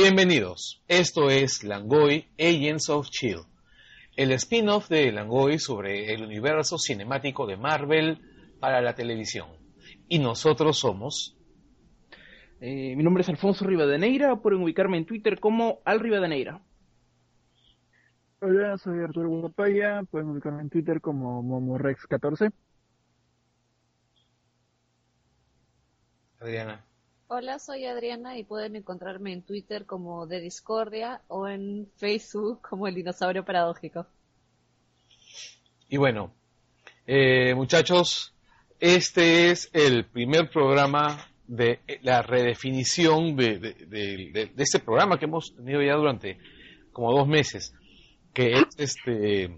Bienvenidos, esto es Langoy Agents of Chill, el spin-off de Langoy sobre el universo cinemático de Marvel para la televisión. Y nosotros somos... Eh, mi nombre es Alfonso Rivadeneira, pueden ubicarme en Twitter como Al Rivadeneira. Hola, soy Arturo Guapaya, pueden ubicarme en Twitter como Momorex14. Adriana. Hola, soy Adriana y pueden encontrarme en Twitter como de Discordia o en Facebook como el dinosaurio paradójico. Y bueno, eh, muchachos, este es el primer programa de la redefinición de, este programa que hemos tenido ya durante como dos meses, que es este...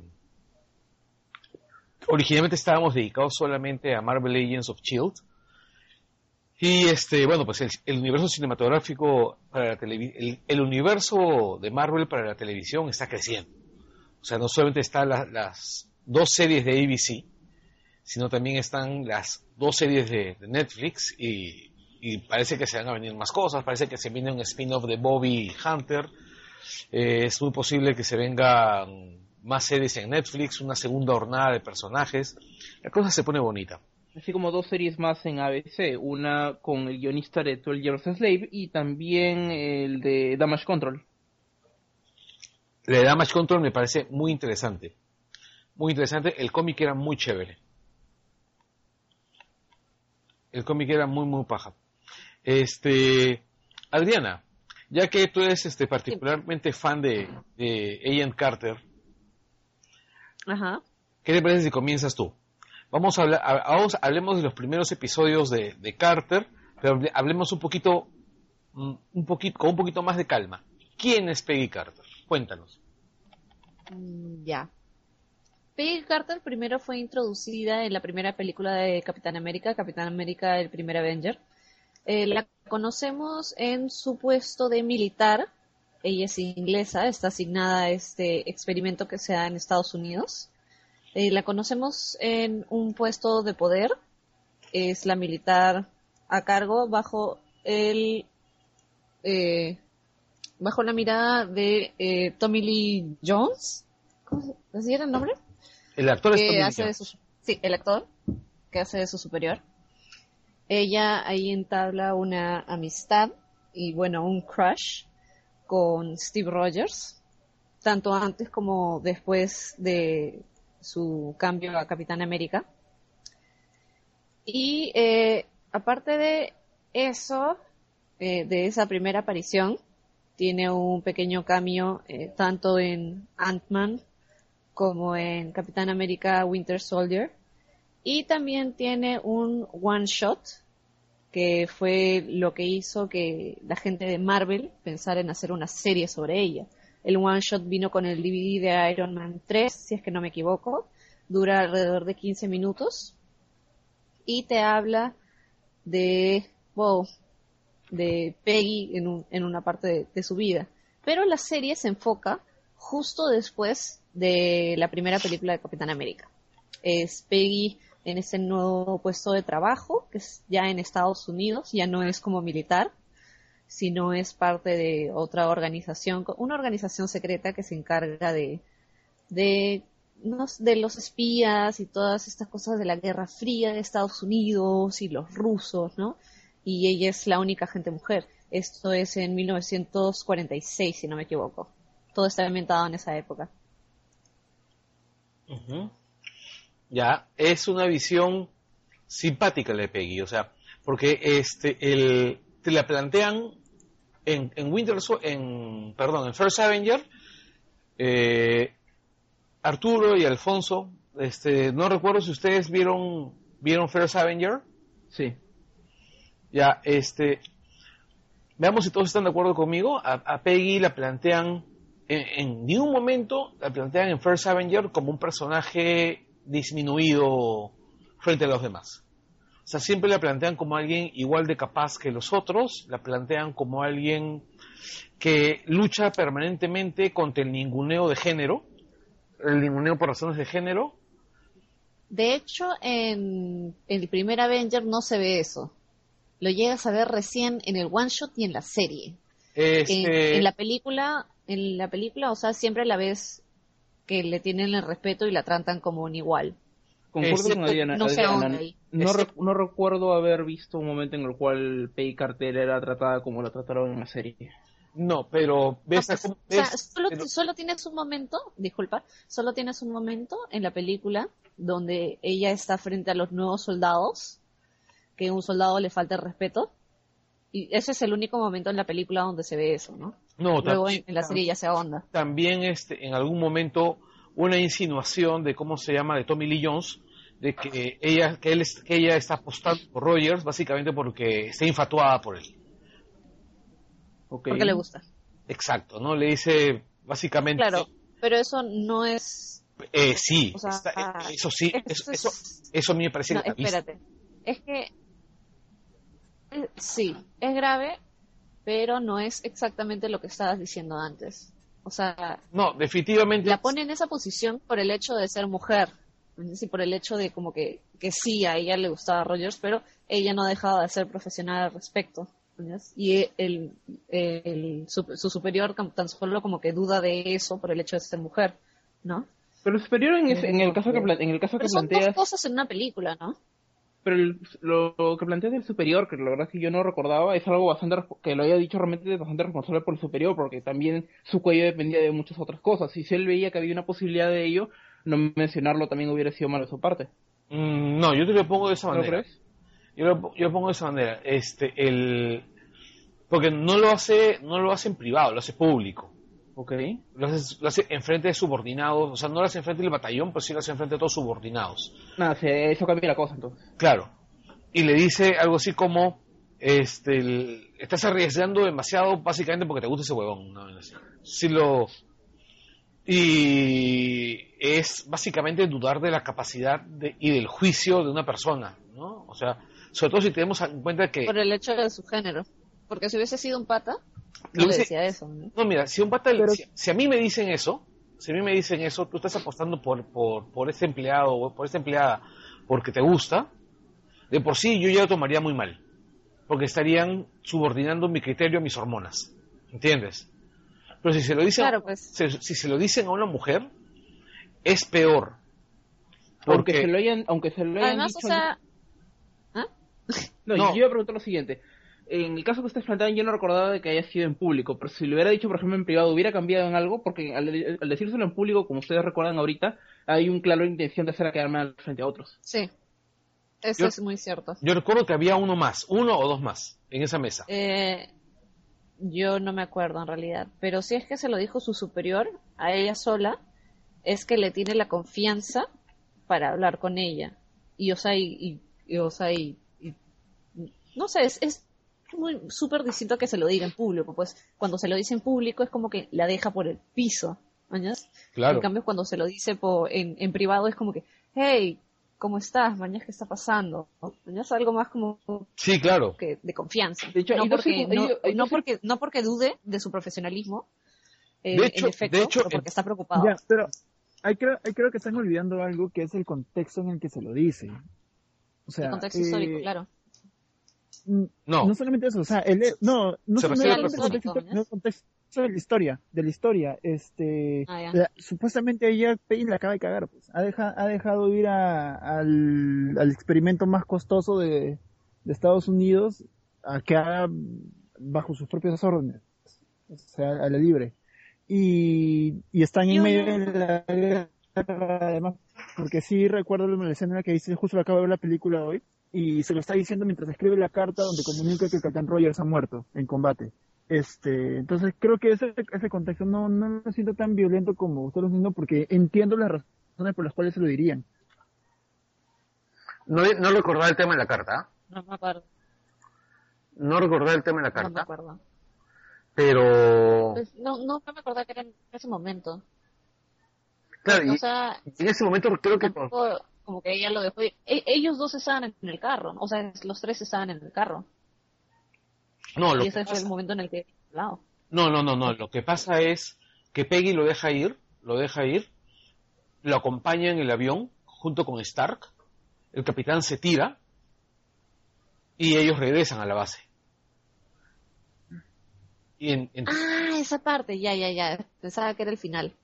Originalmente estábamos dedicados solamente a Marvel Agents of S.H.I.E.L.D., y este, bueno, pues el, el universo cinematográfico para la televisión, el, universo de Marvel para la televisión está creciendo. O sea, no solamente están la, las dos series de ABC, sino también están las dos series de, Netflix y, parece que se van a venir más cosas, parece que se viene un spin-off de Bobby Hunter, eh, es muy posible que se vengan más series en Netflix, una segunda hornada de personajes, la cosa se pone bonita así como dos series más en ABC, una con el guionista de 12 Years a Slave y también el de Damage Control. El de Damage Control me parece muy interesante. Muy interesante, el cómic era muy chévere. El cómic era muy, muy paja. Este, Adriana, ya que tú eres este, particularmente fan de, de Agent Carter, Ajá. ¿qué te parece si comienzas tú? Vamos a hablar, vamos, hablemos de los primeros episodios de, Carter, pero hablemos un poquito, un poquito, con un poquito más de calma. ¿Quién es Peggy Carter? Cuéntanos. Mm, Ya. Peggy Carter primero fue introducida en la primera película de Capitán América, Capitán América el primer Avenger. Eh, la conocemos en su puesto de militar. Ella es inglesa, está asignada a este experimento que se da en Estados Unidos. Eh, la conocemos en un puesto de poder, es la militar a cargo bajo el eh, bajo la mirada de eh, Tommy Lee Jones. ¿Cómo se el nombre? El actor es que Tommy hace Lee su, sí, el actor que hace de su superior. Ella ahí entabla una amistad y bueno, un crush con Steve Rogers, tanto antes como después de su cambio a Capitán América. Y eh, aparte de eso, eh, de esa primera aparición, tiene un pequeño cambio eh, tanto en Ant-Man como en Capitán América Winter Soldier. Y también tiene un one shot que fue lo que hizo que la gente de Marvel pensara en hacer una serie sobre ella. El one shot vino con el DVD de Iron Man 3, si es que no me equivoco. Dura alrededor de 15 minutos. Y te habla de, wow, de Peggy en, un, en una parte de, de, su vida. Pero la serie se enfoca justo después de la primera película de Capitán América. Es Peggy en ese nuevo puesto de trabajo, que es ya en Estados Unidos, ya no es como militar, sino es parte de otra organización, una organización secreta que se encarga de, de, los espías y todas estas cosas de la Guerra Fría de Estados Unidos y los rusos, ¿no? y ella es la única agente mujer. Esto es en 1946, si no me equivoco. Todo está ambientado en esa época. Ya, es una visión simpática la de Peggy, o sea, porque este, el, te la plantean en, en Winter, en, perdón, en First Avenger, eh, Arturo y Alfonso, este, no recuerdo si ustedes vieron, vieron First Avenger, Sí. ya, este, veamos si todos están de acuerdo conmigo, a, a Peggy la plantean, en, en ningún momento la plantean en First Avenger como un personaje disminuido frente a los demás. O sea, siempre la plantean como alguien igual de capaz que los otros, la plantean como alguien que lucha permanentemente contra el ninguneo de género, el ninguneo por razones de género, De hecho, en el primer Avenger no se ve eso. Lo llegas a ver recién en el one shot y en la serie. En, este, en la película, en la película, o sea, siempre la ves que le tienen el respeto y la tratan como un igual. Concuerdo Eh, con Adriana. no sé Adriana, no, rec- no recuerdo haber visto un momento en el cual Peggy Carter era tratada como la trataron en la serie. no, pero ves, No, pues, cómo- o sea, ves- solo, pero- solo tienes un momento, disculpa, solo tienes un momento en la película donde ella está frente a los nuevos soldados, que a un soldado le falta el respeto, y ese es el único momento en la película donde se ve eso, ¿no? no, Luego también- en, en la serie ya se ahonda. también este, en algún momento una insinuación de cómo se llama de Tommy Lee Jones de que ella que él es- que ella está apostando por Rogers básicamente porque está infatuada por él. Porque le gusta. exacto no le dice básicamente Claro, pero eso no es... eh, sí O sea, está- eh, eso sí eso, eso es- eso, eso a mí me parece No, espérate. Es que... eh, Sí, es grave, pero no es exactamente lo que estabas diciendo antes. O sea, no definitivamente la pone en esa posición por el hecho de ser mujer. Sí, por el hecho de como que, que sí, a ella le gustaba Rogers, pero ella no ha dejado de ser profesional al respecto. Y el, el- su, su superior tan solo como que duda de eso por el hecho de ser mujer, ¿no? Pero el superior en, ese- en el caso que, pla- en el caso que Pero son dos cosas en una película, ¿no? Pero el- lo, lo que planteas del superior, que la verdad es que yo no recordaba, es algo bastante que lo había dicho realmente bastante responsable por el superior, porque también su cuello dependía de muchas otras cosas. Y si él veía que había una posibilidad de ello, no mencionarlo también hubiera sido malo de su parte. Mm, no yo te lo pongo de esa ¿No manera crees? Yo lo, yo lo pongo de esa manera. Este, el, porque no lo hace, no lo hace en privado, lo hace público. Ok. Lo hace, lo hace en frente de subordinados, o sea, no lo hace en frente del batallón, pero sí lo hace en frente de todos subordinados. Nada, se- eso cambia la cosa entonces. Claro. Y le dice algo así como, este, el- estás arriesgando demasiado básicamente porque te gusta ese huevón. ¿no? Sí lo... Y es básicamente dudar de la capacidad de- y del juicio de una persona, ¿no? O sea, sobre todo si tenemos en cuenta que... Por el hecho de su género. Porque si hubiese sido un pata, Le decía eso, ¿no? No, mira, si un pata, Pero- si, si a mí me dicen eso, si a mí me dicen eso, tú estás apostando por, por, por ese empleado o por esa empleada porque te gusta, de por sí yo ya lo tomaría muy mal, porque estarían subordinando mi criterio a mis hormonas, ¿entiendes? Pero si se lo dicen, Claro, pues. se- si se lo dicen a una mujer, es peor. Aunque Porque, se lo hayan, aunque se lo hayan Además, dicho o sea, ¿ah? No, No. yo iba a preguntar lo siguiente. En el caso que ustedes plantean, yo no recordaba de que haya sido en público, pero si lo hubiera dicho, por ejemplo, en privado, ¿hubiera cambiado en algo? Porque al, al decírselo en público, como ustedes recuerdan ahorita, hay un claro intención de hacer a quedar mal frente a otros. sí. Eso Yo- es muy cierto. yo recuerdo que había uno más, uno o dos más en esa mesa. Eh, yo no me acuerdo en realidad, pero si es que se lo dijo su superior a ella sola, es que le tiene la confianza para hablar con ella. Y o sea, y, y- y, o sea, y- y- no sé, es, es muy súper distinto a que se lo diga en público, pues cuando se lo dice en público es como que la deja por el piso, ¿mañas? Claro. En cambio, cuando se lo dice por, en, en privado es como que, hey, ¿cómo estás? Mañas, ¿qué está pasando? Mañas, algo más como Sí, claro. que de confianza. De hecho, no, porque, no, porque, no porque dude de su profesionalismo, eh, De hecho- en efecto, de hecho, pero porque está preocupado. Ya, pero ahí creo, ahí creo que están olvidando algo que es el contexto en el que se lo dice. O sea, el contexto eh, histórico, claro. No. No solamente eso, o sea, el, no, no Se el al contexto, no, contexto de la historia, de la historia, este, Ah, la- supuestamente ella Peggy la acaba de cagar, pues, ha, deja- ha dejado ir a- al, al experimento más costoso de, de Estados Unidos a que haga bajo sus propias órdenes, o sea, a la libre. Y, y están en medio no- de la guerra, además, porque sí recuerdo la escena que dice, justo acabo de ver la película hoy, y se lo está diciendo mientras escribe la carta donde comunica que el Capitán Rogers ha muerto en combate. Este, entonces creo que ese, ese contexto no, no lo siento tan violento como usted lo siento porque entiendo las razones por las cuales se lo dirían. No, no recordaba el tema de la carta. No me acuerdo. No recordaba el tema de la No me carta. acuerdo. pero, Pues, no, no me acordaba que era en ese momento. claro, y o sea, en ese momento creo que... tampoco como que ella lo dejó. E- ellos dos estaban en el carro, ¿no? o sea, los tres estaban en el carro. No, lo y que ese fue pasa- el momento en el que hablado. No, no, no, no. Lo que pasa es que Peggy lo deja ir, lo deja ir, lo acompaña en el avión junto con Stark. El capitán se tira y ellos regresan a la base. Y, en- en- Ah, esa parte, ya, ya, ya. Pensaba que era el final.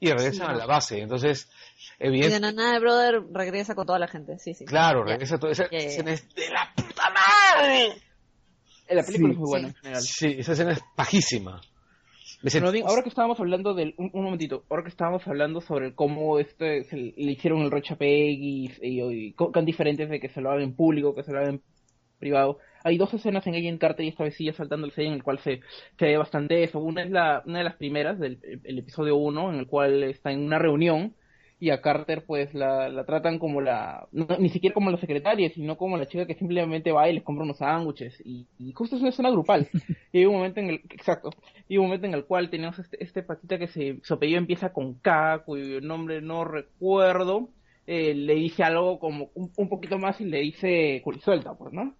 Y regresan sí, a la base. Entonces, Y de evidentemente, nada de Brother regresa con toda la gente. Sí, sí. claro, Ya. regresa todo. Esa Ya, ya, ya. escena es de la puta madre. La película Sí, es muy buena en general. Sí, esa escena es pajísima. Pero ahora que estábamos hablando del, un, un momentito, ahora que estábamos hablando sobre cómo este se le hicieron el rocha Peggy y, y, y tan diferentes de que se lo hagan en público, que se lo hagan en privado. Hay dos escenas en Agent Carter y esta vez ya saltando el sello en el cual se, se ve bastante eso. Una es la, una de las primeras del el episodio 1 en el cual está en una reunión y a Carter pues la, la tratan como la, no, ni siquiera como la secretaria, sino como la chica que simplemente va y les compra unos sándwiches y, y justo es una escena grupal. Y hay un momento en el, exacto, y un momento en el cual tenemos este, este patita que se, su apellido empieza con K, cuyo nombre no recuerdo, eh, le dice algo como un, un poquito más y le dice suelta, pues, ¿no?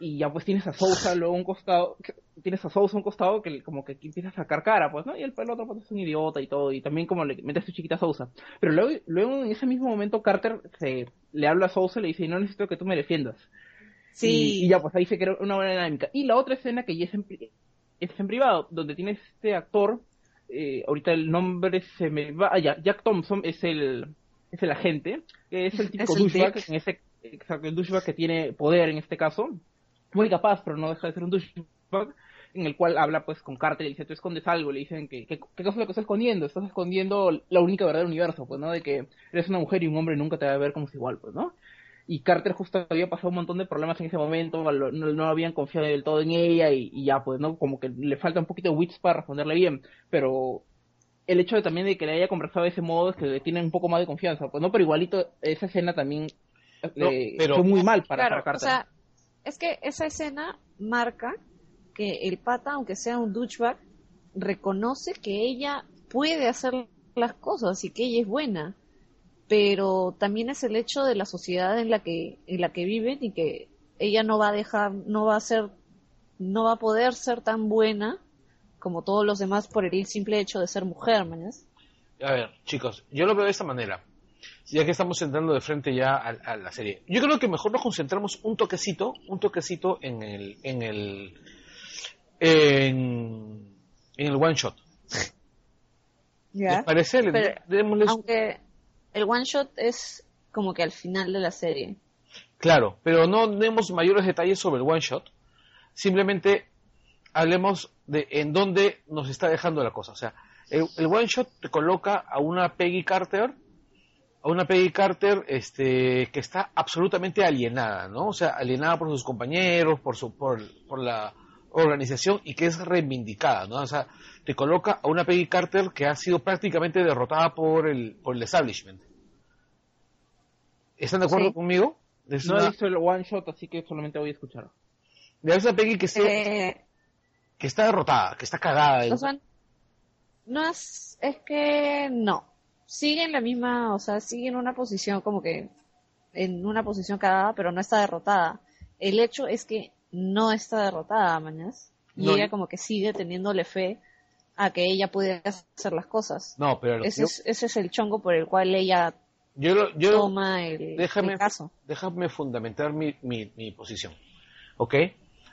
Y ya pues tienes a Sousa luego a un costado, tienes a Sousa a un costado que como que empieza a sacar cara, pues, ¿no? Y el, el otro pues, es un idiota y todo, y también como le mete a su chiquita Sousa. Pero luego, luego en ese mismo momento Carter se, le habla a Sousa y le dice, no necesito que tú me defiendas. Sí. Y, y ya, pues ahí se crea una buena dinámica. Y la otra escena que ya es en, es en privado, donde tienes este actor, eh, ahorita el nombre se me va, ah, ya, Jack Thompson es el, es el agente, que es el el douchebag, en ese, exacto, el douchebag que tiene poder en este caso, muy capaz, pero no deja de ser un douchebag, en el cual habla pues con Carter y le dice, tú escondes algo, le dicen que, que, ¿qué cosa es lo que estás escondiendo? Estás escondiendo la única verdad del universo, pues, ¿no? De que eres una mujer y un hombre nunca te va a ver como si igual, pues, ¿no? y Carter justo había pasado un montón de problemas en ese momento, no, no habían confiado del todo en ella y, y ya pues, ¿no? Como que le falta un poquito de wits para responderle bien, pero el hecho de también de que le haya conversado de ese modo es que le tiene un poco más de confianza, pues no, pero igualito esa escena también No, eh, pero- fue muy mal para, claro, para o Carter. sea, es que esa escena marca que el pata, aunque sea un douchebag, reconoce que ella puede hacer las cosas y que ella es buena. Pero también es el hecho de la sociedad en la que, en la que viven y que ella no va a dejar, no va a ser, no va a poder ser tan buena como todos los demás por el simple hecho de ser mujer, ¿mañas? A ver, chicos, yo lo veo de esta manera. Ya que estamos entrando de frente ya a, a la serie. Yo creo que mejor nos concentramos un toquecito, un toquecito en el, en el, en, en el one shot. ¿Les parece? Le- Pero- démosles- Aunque el one shot es como que al final de la serie. Claro, pero no demos mayores detalles sobre el one shot. Simplemente hablemos de en dónde nos está dejando la cosa. O sea, el, el one shot te coloca a una Peggy Carter, a una Peggy Carter este, que está absolutamente alienada, ¿no? O sea, alienada por sus compañeros, por, su, por, por la organización y que es reivindicada, ¿no? O sea, te coloca a una Peggy Carter que ha sido prácticamente derrotada por el, por el establishment. ¿Están de acuerdo Sí. conmigo? Es No una- he visto el one shot, así que solamente voy a escuchar. de esa Peggy que, está- Eh, que está derrotada, que está cagada. o sea, no es, es que no. Sigue en la misma, o sea, sigue en una posición como que, en una posición cagada, pero no está derrotada. El hecho es que no está derrotada, mañas. Y No, ella como que sigue teniéndole fe a que ella puede hacer las cosas. no, pero Ese yo, es, ese es el chongo por el cual ella yo, lo- yo- toma el, déjame, el caso. déjame fundamentar mi, mi, mi posición. ¿Ok?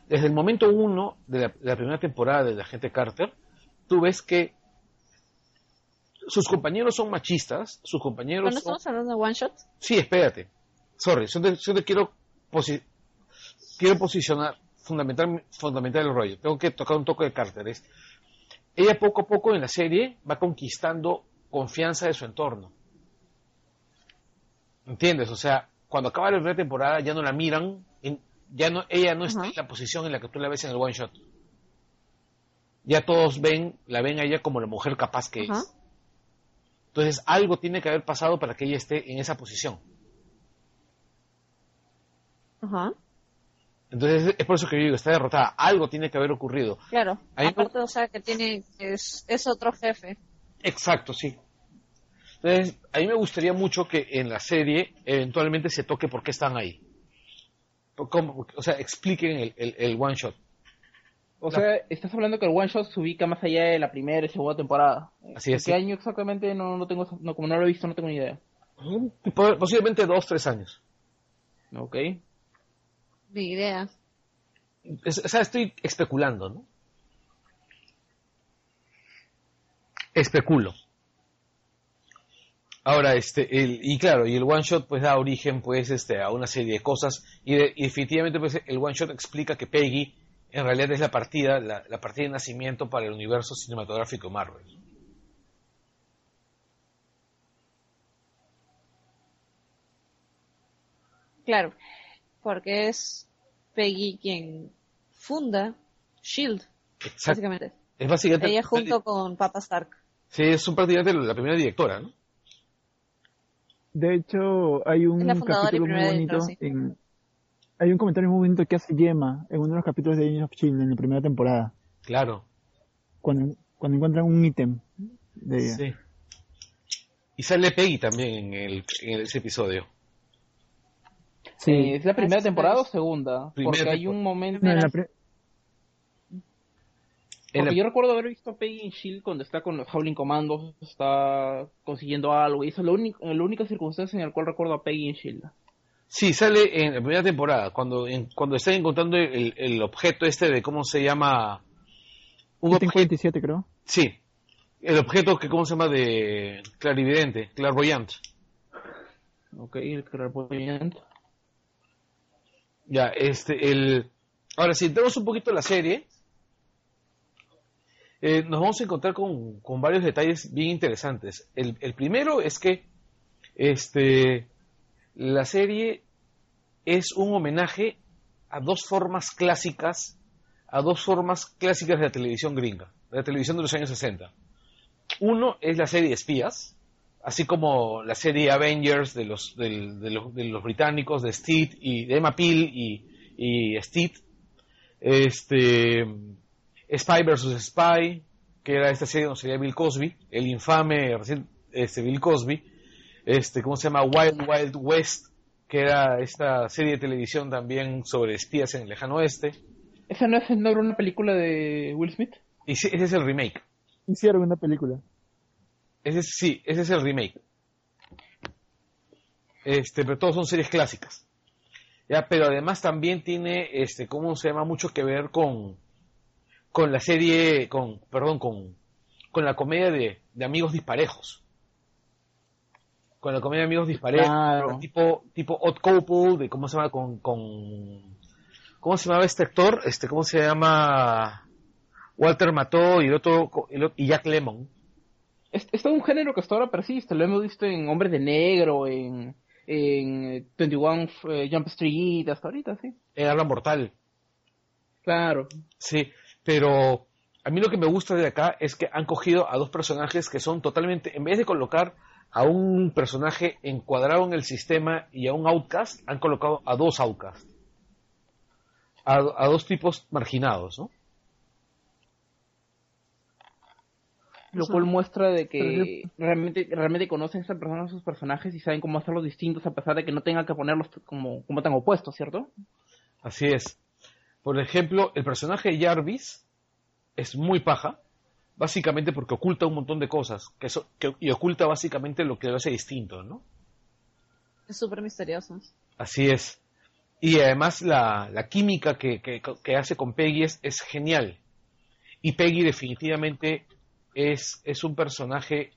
Desde el momento uno de la, de la primera temporada de la gente Carter, tú ves que sus compañeros son machistas, sus compañeros Cuando son... estamos hablando de one shot, Sí, espérate. Sorry, yo te, yo te quiero, posi- quiero posicionar, fundamental, fundamental el rollo. Tengo que tocar un toque de Carter. Es, ella poco a poco en la serie va conquistando confianza de su entorno. ¿Entiendes? O sea, cuando acaba la primera temporada ya no la miran, ya no, ella no está en la posición en la que tú la ves en el one shot. Ya todos ven, la ven a ella como la mujer capaz que es. Entonces algo tiene que haber pasado para que ella esté en esa posición. Ajá. Entonces es por eso que yo digo, está derrotada. Algo tiene que haber ocurrido. Claro. Ahí Aparte, o sea, que tiene, es, es otro jefe. Exacto, sí. Entonces, a mí me gustaría mucho que en la serie eventualmente se toque por qué están ahí. Por cómo- o sea, expliquen el, el- el one shot. O La- sea, estás hablando que el one shot se ubica más allá de la primera y segunda temporada. Así ¿En es, ¿Qué sí. año exactamente? No, no tengo, no, como no lo he visto, no tengo ni idea. Po- Posiblemente dos, tres años. Ok. Ni idea. Es- o sea, estoy especulando, ¿no? Especulo. Ahora, este, el, y claro, y el one shot pues da origen pues este a una serie de cosas y, de- y definitivamente pues el one shot explica que Peggy en realidad es la partida, la, la partida de nacimiento para el universo cinematográfico Marvel. Claro. Porque es Peggy quien funda Shield, Exacto. básicamente. Es básicamente Ella junto con Papa Stark. Sí, es un prácticamente la primera directora, ¿no? De hecho, hay un Es la fundadora y capítulo muy bonito. sí. en- hay un comentario muy bonito que hace Gemma en uno de los capítulos de Agents of Shield en la primera temporada. Claro. Cuando, cuando encuentran un ítem de ella. Sí. Y sale Peggy también en, el, en ese episodio. Sí. Eh, ¿Es la primera temporada o segunda? Primera Porque hay un momento... No, en la pri- En Porque la- yo recuerdo haber visto a Peggy en Shield cuando está con los Howling Commandos, está consiguiendo algo, y esa es la, única- la única circunstancia en la cual recuerdo a Peggy en Shield. Sí, sale en la primera temporada, cuando, en- cuando están encontrando el, el objeto este de cómo se llama. Un ítem objeto, 47, creo. sí, el objeto que, ¿cómo se llama? De clarividente, clairvoyant. Ok, el clairvoyant. Ya, este, el. Ahora, si entramos un poquito en la serie, eh, nos vamos a encontrar con, con varios detalles bien interesantes. El, el primero es que este, la serie es un homenaje a dos formas clásicas, a dos formas clásicas de la televisión gringa, de la televisión de los años 60. Uno es la serie espías, así como la serie Avengers de los, de los, de los británicos, de Steed y Emma Peel y, y. Este, Spy vs. Spy, que era esta serie donde salía Bill Cosby, el infame este, Bill Cosby. Este, ¿cómo se llama? Wild Wild West, que era esta serie de televisión también sobre espías en el lejano oeste. ¿Esa no es no era una película de Will Smith? Y sí, ese es el remake. Hicieron una película. Ese es- sí, ese es el remake. Este, pero todos son series clásicas. Ya, pero además también tiene, este, ¿cómo se llama? Mucho que ver con, con la serie, con, perdón, con, con la comedia de, de amigos disparejos. Con la comedia de amigos. Claro. Tipo, tipo Odd Couple, de cómo se llama con, con, ¿cómo se llamaba este actor? Este, ¿cómo se llama? Walter Mató y el otro, y Jack Lemon. Es, es un género que hasta ahora persiste. Lo hemos visto en Hombres de Negro, en, en eh, 21 eh, Jump Street, hasta ahorita, sí. en Habla Mortal. Claro. Sí, pero a mí lo que me gusta de acá es que han cogido a dos personajes que son totalmente, en vez de colocar a un personaje encuadrado en el sistema y a un outcast, han colocado a dos outcasts. A, a dos tipos marginados, ¿no? Lo cual muestra de que realmente, realmente conocen a esa persona, a sus personajes y saben cómo hacerlos distintos a pesar de que no tengan que ponerlos como, como tan opuestos, ¿cierto? Así es. Por ejemplo, el personaje de Jarvis es muy paja, básicamente porque oculta un montón de cosas, que eso- que- y oculta básicamente lo que lo hace distinto, ¿no? Es súper misterioso. Así es. Y además la, la química que, que- que hace con Peggy es, es genial. Y Peggy definitivamente es, es un personaje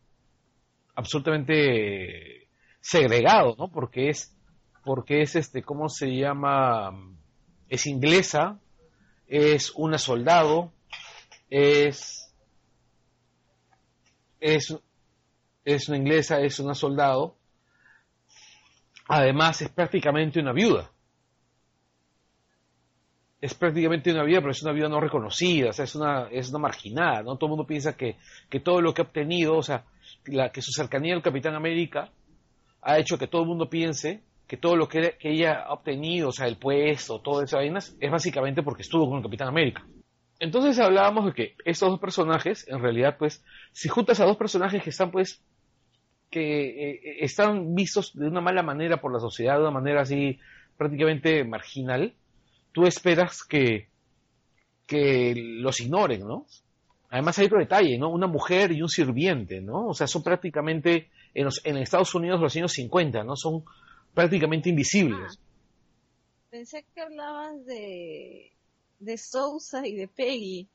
absolutamente segregado, ¿no? Porque es, porque es este, ¿cómo se llama? Es inglesa, es una soldado, es, es, es una inglesa, es una soldado, además es prácticamente una viuda. Es prácticamente una viuda, pero es una viuda no reconocida, o sea, es una, es una marginada, ¿no? Todo el mundo piensa que, que todo lo que ha obtenido, o sea, la, que su cercanía al Capitán América ha hecho que todo el mundo piense que todo lo que, que ella ha obtenido, o sea, el puesto, todas esas vainas, es básicamente porque estuvo con el Capitán América. Entonces hablábamos de que estos dos personajes, en realidad, pues, si juntas a dos personajes que están, pues, que eh, están vistos de una mala manera por la sociedad, de una manera así prácticamente marginal, tú esperas que, que los ignoren, ¿no? Además hay otro detalle, ¿no? Una mujer y un sirviente, ¿no? O sea, son prácticamente, en, los, en Estados Unidos los años 50, ¿no? Son prácticamente invisibles. Ah, pensé que hablabas de, de Sousa y de Peggy,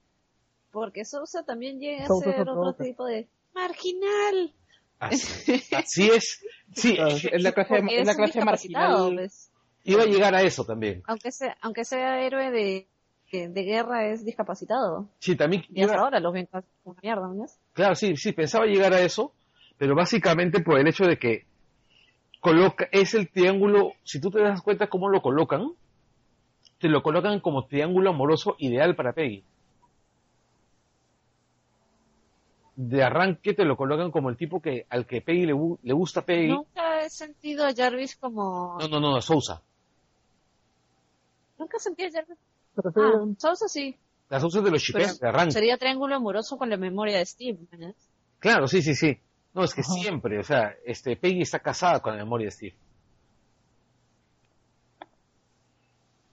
porque Sousa también llega a ser otro tipo de marginal. Así, así es. Sí, es la clase, es la clase marginal. Pues. Iba a llegar a eso también. Aunque sea, aunque sea héroe de, de, guerra, es discapacitado. Sí, también. Y hasta ahora los ven como mierda, ¿no? Claro, sí, sí, pensaba llegar a eso, pero básicamente por el hecho de que coloca, es el triángulo, si tú te das cuenta cómo lo colocan, te lo colocan como triángulo amoroso ideal para Peggy. De arranque te lo colocan como el tipo que al que Peggy le, le gusta Peggy. Nunca he sentido a Jarvis como... No, no, no, a Sousa. Nunca sentí a Jarvis. Ah, Sousa sí. La Sousa de los chipeos de arranque. Sería triángulo amoroso con la memoria de Steve, ¿no? Claro, sí, sí, sí. No, es que siempre, o sea, este, Peggy está casada con la memoria de Steve.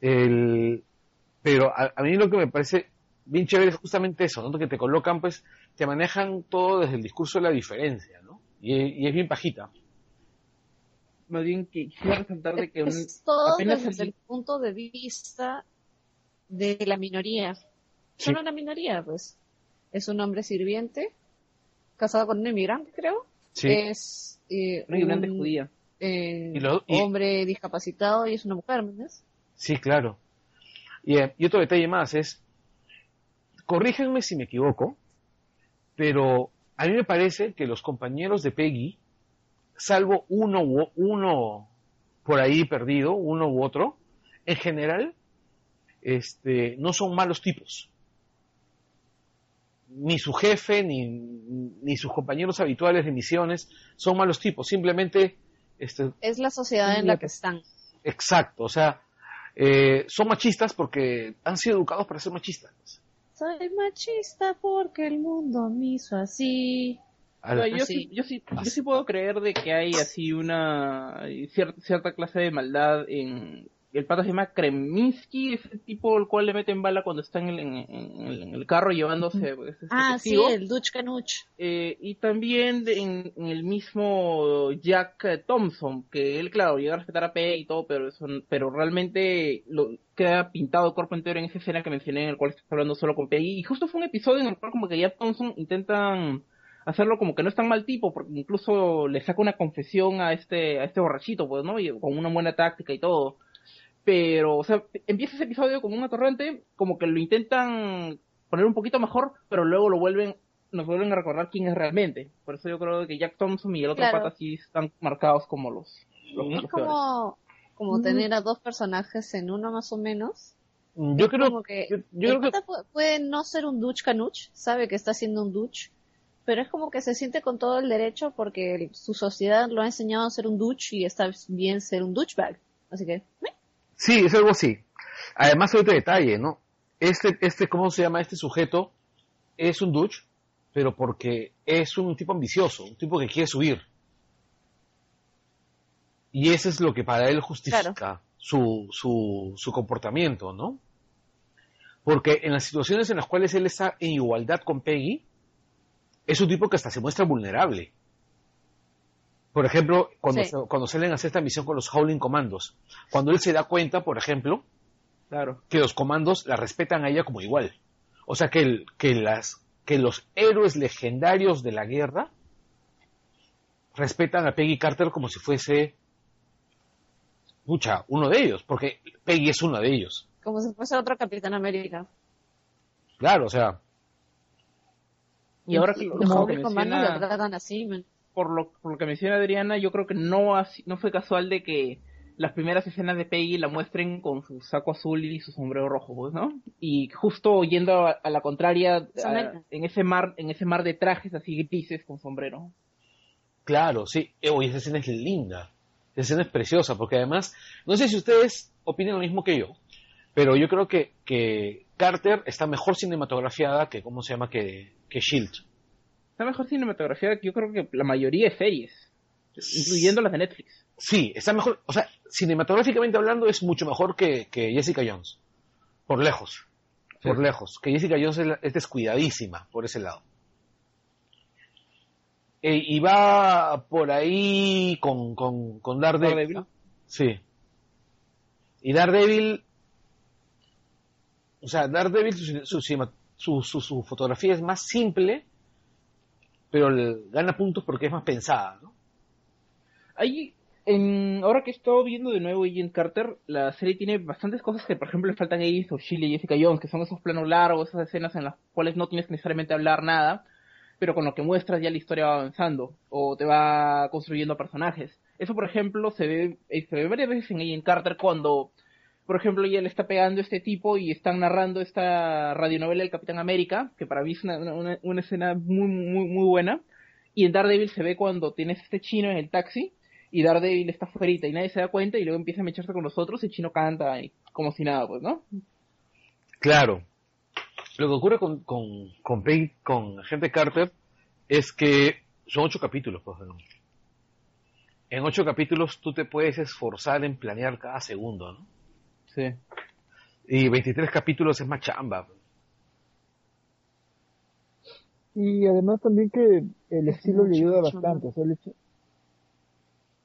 El, pero a, mí lo que me parece bien chévere es justamente eso, ¿no? Que te colocan, pues, te manejan todo desde el discurso de la diferencia, ¿no? Y, es bien pajita. Más bien quisiera resaltar de que es todo desde el... punto de vista de la minoría. Solo una minoría, pues. Es un hombre sirviente casado con un inmigrante, creo. Sí. Es eh, un judía. Eh, hombre discapacitado y es una mujer, ¿me Sí, claro. Eh, y, otro detalle más es, corríjanme si me equivoco, pero a mí me parece que los compañeros de Peggy, salvo uno u uno por ahí perdido, uno u otro, en general, este, no son malos tipos ni su jefe, ni, ni sus compañeros habituales de misiones son malos tipos, simplemente... Este, es la sociedad en la que están. Exacto, o sea, eh, son machistas porque han sido educados para ser machistas. Soy machista porque el mundo me hizo así. yo, sí, yo, sí, yo sí puedo creer de que hay así una cierta clase de maldad en, el pata se llama Kreminsky, ese tipo al cual le meten bala cuando está en el, carro llevándose. Pues, este ah, sí, el Dutch Canuch. Eh, y también en, el mismo Jack Thompson, que él, claro, llega a respetar a P y todo, pero eso, pero realmente lo, queda pintado cuerpo entero en esa escena que mencioné, en el cual está hablando solo con Peggy. Y justo fue un episodio en el cual, como que Jack Thompson intentan hacerlo como que no es tan mal tipo, porque incluso le saca una confesión a este, a este borrachito, pues, ¿no? Y con una buena táctica y todo pero, o sea, empieza ese episodio como una torrente, como que lo intentan poner un poquito mejor, pero luego lo vuelven, nos vuelven a recordar quién es realmente. Por eso yo creo que Jack Thompson y el otro pata sí están marcados como los, Es como, como tener a dos personajes en uno más o menos. Mm, yo creo que, yo, creo que... puede no ser un Dutch Canuch, sabe que está siendo un Dutch, pero es como que se siente con todo el derecho porque su sociedad lo ha enseñado a ser un Dutch y está bien ser un Dutchbag. Así que, Sí, es algo así. Además, hay otro detalle, ¿no? Este, este, ¿cómo se llama? Este sujeto es un Dutch, pero porque es un tipo ambicioso, un tipo que quiere subir. Y eso es lo que para él justifica su, su, su comportamiento, ¿no? Porque en las situaciones en las cuales él está en igualdad con Peggy, es un tipo que hasta se muestra vulnerable. Por ejemplo, cuando, cuando salen a hacer esta misión con los Howling Commandos, cuando él se da cuenta, por ejemplo, claro. que los comandos la respetan a ella como igual. O sea, que, el, que, las, que los héroes legendarios de la guerra respetan a Peggy Carter como si fuese, mucha, uno de ellos, porque Peggy es uno de ellos. Como si fuese otro Capitán América. Claro, o sea, Y ahora que lo, menciona, lo tratan así, man. Por lo, por lo que menciona Adriana, yo creo que no, fue casual de que las primeras escenas de Peggy la muestren con su saco azul y su sombrero rojo, pues, ¿no? Y justo yendo a, a la contraria, a- en ese mar, en ese mar de trajes así grises con sombrero. Claro, sí. Eh, Oye, esa escena es linda. Esa escena es preciosa, porque además, no sé si ustedes opinan lo mismo que yo, pero yo creo que, que Carter está mejor cinematografiada que, ¿cómo se llama? Que, que Shield. La mejor cinematografía, yo creo que la mayoría de series, incluyendo las de Netflix. Sí, está mejor, o sea, cinematográficamente hablando es mucho mejor que, que Jessica Jones. Por lejos. Por lejos. Que Jessica Jones es, descuidadísima por ese lado. Eh, y va por ahí con, con, con Daredevil. Sí. Y Daredevil, o sea, Daredevil, su, su, su, su fotografía es más simple, pero gana puntos porque es más pensada, ¿no? Ahí, en, ahora que he estado viendo de nuevo Agent Carter, la serie tiene bastantes cosas que, por ejemplo, le faltan a Agents of Shield y Jessica Jones, que son esos planos largos, esas escenas en las cuales no tienes que necesariamente hablar nada, pero con lo que muestras ya la historia va avanzando, o te va construyendo personajes. Eso, por ejemplo, se ve, eh, se ve varias veces en Agent Carter cuando, por ejemplo, ella le está pegando a este tipo y están narrando esta radionovela del Capitán América, que para mí es una, una, una escena muy, muy, muy buena. Y en Daredevil se ve cuando tienes este chino en el taxi y Daredevil está fuera y nadie se da cuenta y luego empieza a mecharse con los otros y el chino canta y como si nada, pues, ¿no? Claro. Lo que ocurre con, con, con, Peggy- con Agente Carter es que son ocho capítulos, pues, ¿no? En ocho capítulos tú te puedes esforzar en planear cada segundo, ¿no? Sí. Y 23 capítulos es más chamba. Y además también que el Es estilo le ayuda bastante. o sea, el, hecho-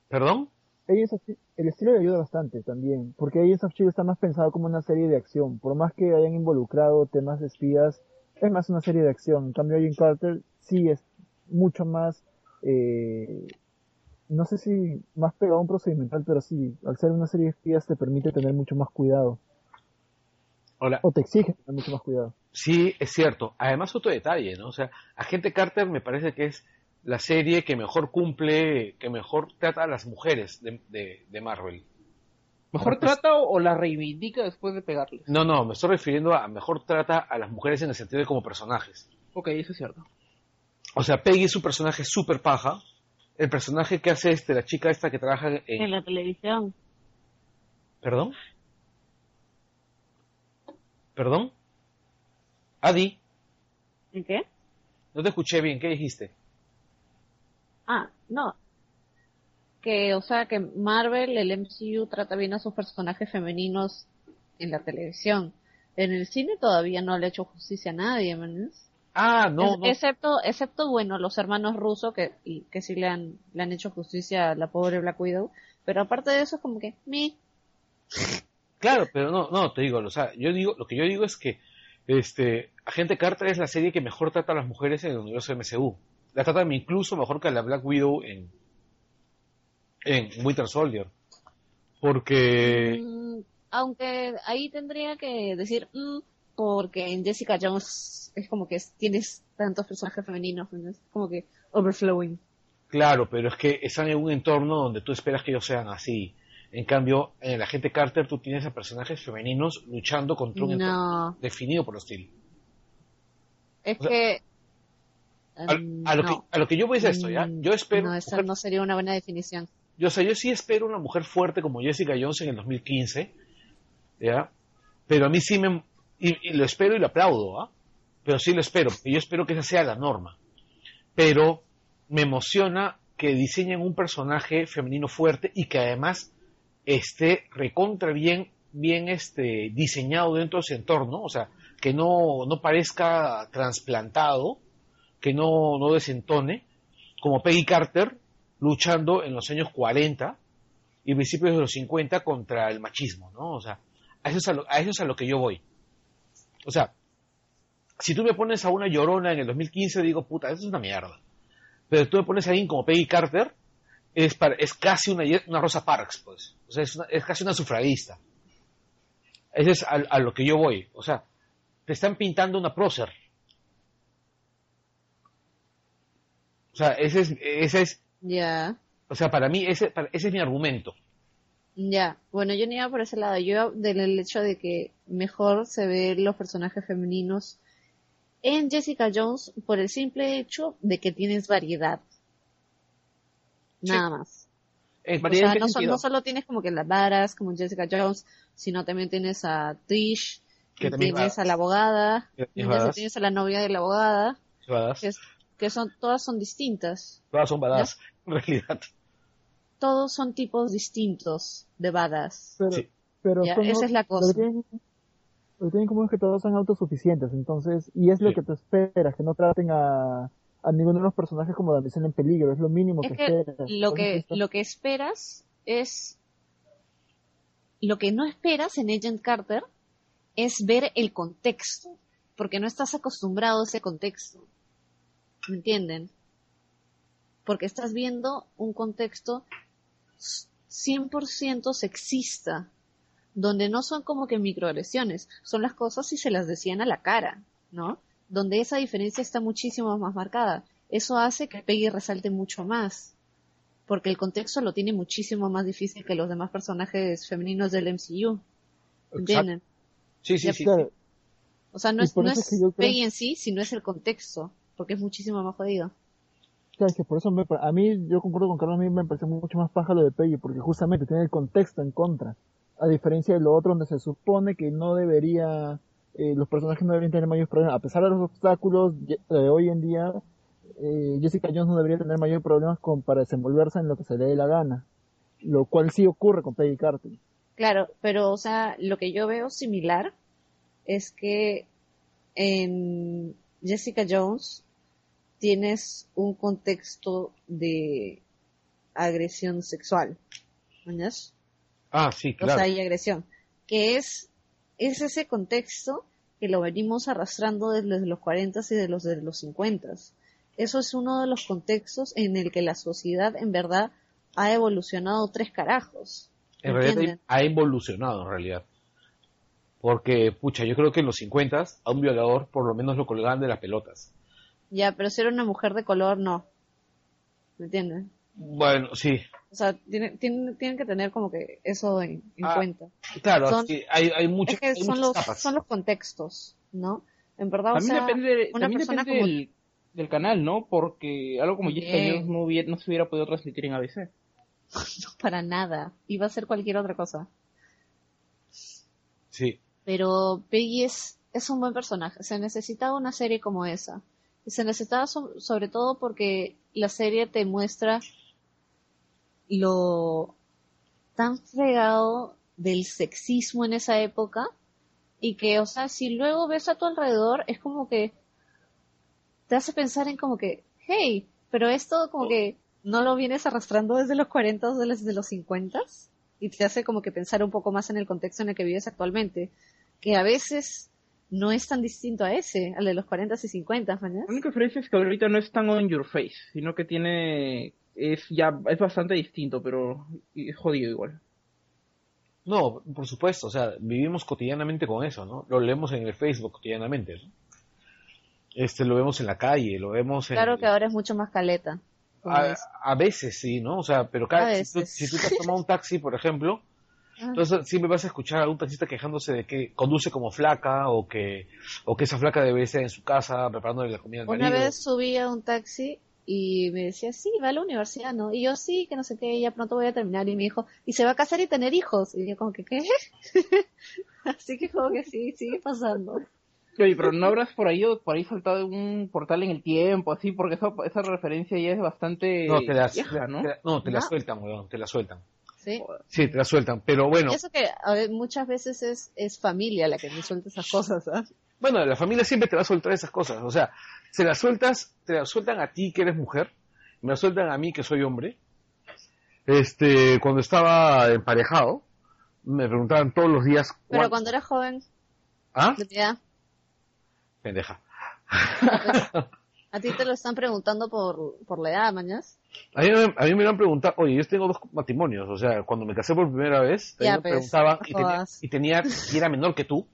¿Perdón? El estilo le ayuda bastante también, porque Agents of Shield está más pensado como una serie de acción. Por más que hayan involucrado temas de espías, es más una serie de acción. En cambio, Agent Carter sí es mucho más, eh, no sé si más pegado a un procedimental, pero sí, al ser una serie de espías te permite tener mucho más cuidado, Hola. o te exige tener mucho más cuidado. Sí, es cierto. Además, otro detalle, ¿no? O sea, Agente Carter me parece que es la serie que mejor cumple, que mejor trata a las mujeres de, de, de Marvel. ¿Mejor trata o, o la reivindica después de pegarles? No, no, me estoy refiriendo a mejor trata a las mujeres en el sentido de como personajes. Ok, eso es cierto. O sea, Peggy es un personaje súper paja. El personaje que hace este, la chica esta que trabaja en... En la televisión. ¿Perdón? ¿Perdón? Adi, ¿En qué? no te escuché bien, ¿qué dijiste? Ah, no. Que, o sea, que Marvel, el MCU, trata bien a sus personajes femeninos en la televisión. En el cine todavía no le ha hecho justicia a nadie, ¿me Ah, no. Excepto, excepto, bueno, los hermanos rusos que, que sí le han, le han hecho justicia a la pobre Black Widow. Pero aparte de eso es como que, mi, Claro, pero no, no, te digo, o sea, yo digo, lo que yo digo es que este, Agente Carter es la serie que mejor trata a las mujeres en el universo MCU. La trata incluso mejor que a la Black Widow en, en Winter Soldier. Porque, Mm, aunque ahí tendría que decir, mm, porque en Jessica Jones es como que es- tienes tantos personajes femeninos, como que overflowing. claro, pero es que están en un entorno donde tú esperas que ellos sean así. En cambio, en el Agente Carter tú tienes a personajes femeninos luchando contra un entorno No, definido por hostil. es O sea, que... A, mm, a lo no. que, a lo que yo voy es esto, ¿ya? Mm, Yo espero... No, esa mujer- no sería una buena definición. Yo, o sea, yo sí espero una mujer fuerte como Jessica Jones en el 2015, ¿ya? Pero a mí sí me... Y, lo espero y lo aplaudo, ¿ah? Pero sí lo espero, y yo espero que esa sea la norma. Pero me emociona que diseñen un personaje femenino fuerte y que además esté recontra bien, bien este, diseñado dentro de ese entorno, o sea, que no, no parezca trasplantado, que no, no desentone, como Peggy Carter, luchando en los años 40 y principios de los 50 contra el machismo, ¿no? O sea, a eso es a lo, a eso es a lo que yo voy. O sea, si tú me pones a una llorona en el 2015, digo, puta, eso es una mierda. Pero tú me pones a alguien como Peggy Carter, es, para- es casi una, una Rosa Parks, pues. O sea, es, una- es casi una sufragista. Ese es a, a lo que yo voy. O sea, te están pintando una prócer. O sea, ese es, ese es, Ya. o sea, para mí ese, para- ese es mi argumento. Ya, bueno, yo no iba por ese lado, yo iba del el hecho de que mejor se ven los personajes femeninos en Jessica Jones por el simple hecho de que tienes variedad. Nada más. Eh, O Variedad sea, en qué no, so- no solo tienes como que las varas, como Jessica Jones, sino también tienes a Trish, Que tienes va- a la abogada, tienes a la novia de la abogada, que, es- que son, todas son distintas. Todas son badass, en realidad. Todos son tipos distintos de badass. Pero, Sí. pero Ya, esa es la cosa. que tienen, lo que tienen en común es que todos son autosuficientes, entonces, y es lo que te esperas, que no traten a, a ninguno de los personajes como damisela en peligro, es lo mínimo Es que, que esperas. lo que, lo que esperas es, lo que no esperas en Agent Carter es ver el contexto, porque no estás acostumbrado a ese contexto. ¿Me entienden? Porque estás viendo un contexto 100% sexista, donde no son como que microagresiones, son las cosas y se las decían a la cara, ¿no? Donde esa diferencia está muchísimo más marcada. Eso hace que Peggy resalte mucho más, porque el contexto lo tiene muchísimo más difícil que los demás personajes femeninos del MCU. ¿Entienden? Sí, sí, sí. O sea, no Y es, no es es que yo creo- Peggy en sí, sino es el contexto, porque es muchísimo más jodido. Claro, que por eso me, a mí, yo concuerdo con Carlos, a mí me parece mucho más paja lo de Peggy, porque justamente tiene el contexto en contra, a diferencia de lo otro donde se supone que no debería, eh, los personajes no deberían tener mayores problemas, a pesar de los obstáculos de hoy en día, eh, Jessica Jones no debería tener mayores problemas para desenvolverse en lo que se le dé la gana, lo cual sí ocurre con Peggy Carter. Claro, pero o sea, lo que yo veo similar es que en Jessica Jones tienes un contexto de agresión sexual. ¿Entiendes? Ah, sí, O claro. sea, hay agresión. Que es, es ese contexto que lo venimos arrastrando desde los 40 y de los de los 50. Eso es uno de los contextos en el que la sociedad en verdad ha evolucionado tres carajos. en realidad ha evolucionado, en realidad. Porque, pucha, yo creo que en los 50 a un violador por lo menos lo colgaban de las pelotas. Ya, pero si era una mujer de color, no. ¿Me entienden? Bueno, sí. O sea, tienen, tienen, tienen que tener como que eso en, en Ah, cuenta. Claro, Son- sí, hay, hay, muchas, es que hay son muchas los, capas. son los contextos, ¿no? En verdad, o sea, depende, una también persona depende como- del, del canal, ¿no? Porque algo como Jessica. Jones no, hubiera- no se hubiera podido transmitir en ABC. para nada. Iba a ser cualquier otra cosa. Sí. Pero Peggy es, es un buen personaje. Se necesitaba una serie como esa. Se necesitaba so- sobre todo porque la serie te muestra lo tan fregado del sexismo en esa época y que, o sea, si luego ves a tu alrededor, es como que te hace pensar en como que, hey, pero esto como que no lo vienes arrastrando desde los 40 o desde los 50 y te hace como que pensar un poco más en el contexto en el que vives actualmente, que a veces no es tan distinto a ese, al de los 40 y 50, ¿mañas? La única diferencia es que ahorita no es tan on your face, sino que tiene, es ya, es bastante distinto, pero es jodido igual. No, por supuesto, o sea, vivimos cotidianamente con eso, ¿no? Lo leemos en el Facebook cotidianamente, ¿no? Este, lo vemos en la calle, lo vemos en... Claro que ahora es mucho más caleta. a, es. a veces sí, ¿no? O sea, pero cada, A si, tú, si tú te has tomado un taxi, por ejemplo. Entonces siempre vas a escuchar a un taxista quejándose de que conduce como flaca o que, o que esa flaca debe estar en su casa preparándole la comida al Una marido. vez subí a un taxi y me decía, sí, va a la universidad, ¿no? Y yo, sí, que no sé qué, ya pronto voy a terminar. Y me dijo, ¿y se va a casar y tener hijos? Y yo como que, ¿qué? Así que como que sí, sigue pasando. Oye, pero no habrás por ahí, por ahí saltado un portal en el tiempo, así, porque esa, esa referencia ya es bastante No, te vieja, ¿no? te la- no, te la sueltan, weón, te la sueltan. ¿Sí? Sí, te la sueltan, pero bueno, Y eso que a ver, muchas veces es, es familia la que me suelta esas cosas, ¿ah? bueno, la familia siempre te va a soltar esas cosas, o sea, se las sueltas, te las sueltan a ti que eres mujer, me las sueltan a mí que soy hombre. Este, cuando estaba emparejado, me preguntaban todos los días, Pero ¿cuán- cuando era joven, ¿ah? Pendeja. A ti te lo están preguntando por, por la edad, mañas. A mí, me- a mí me lo han preguntado, oye, yo tengo dos matrimonios, o sea, cuando me casé por primera vez, Ya, me pues, preguntaban y tenía, y tenía, y era menor que tú,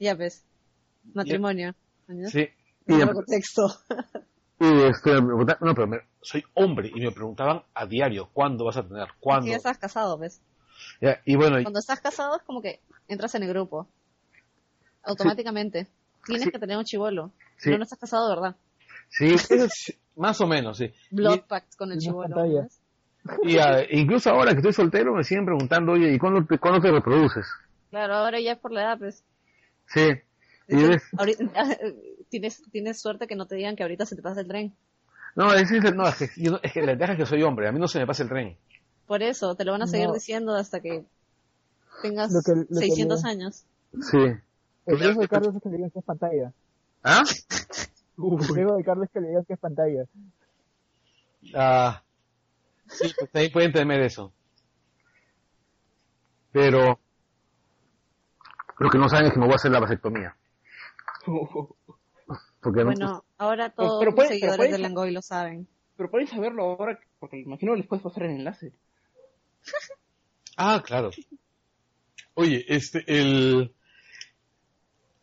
Ya ves. Matrimonio. mañas. sí, y, me- contexto. y, este, me preguntaban- no, pero me- soy hombre, y me preguntaban a diario, ¿cuándo vas a tener? ¿Cuándo? Y ya estás casado, ¿ves? Ya, y bueno, y- Cuando estás casado es como que entras en el grupo. Automáticamente. Tienes Sí. que tener un chivolo. Sí. No, no estás casado, verdad. Sí, eso es- más o menos, sí. Blood pact con el chivolo. Y, ah, incluso ahora que estoy soltero me siguen preguntando, oye, ¿y cuándo te, cuándo te reproduces? Claro, ahora ya es por la edad, pues. Sí. Y ves, Ahorita- tienes, tienes suerte que no te digan que ahorita se te pasa el tren. no, es, es- no, es que, yo no- es que la ventaja es que soy hombre, a mí no se me pasa el tren. Por eso, te lo van a seguir No. diciendo hasta que tengas Lo que- lo que 600 le- años. Sí. El Carlos es que le digan que es pantalla. ¿Ah? El riesgo de Carlos que le digan que es pantalla. Ah, sí, pues ahí pueden temer eso. Pero lo que no saben es que me voy a hacer la vasectomía. Porque no- Bueno, ahora Pero- todos pero los seguidores de Langoy lo saben. Pero pueden saberlo ahora, porque imagino les puedes pasar el enlace. Ah, claro. Oye, este, el...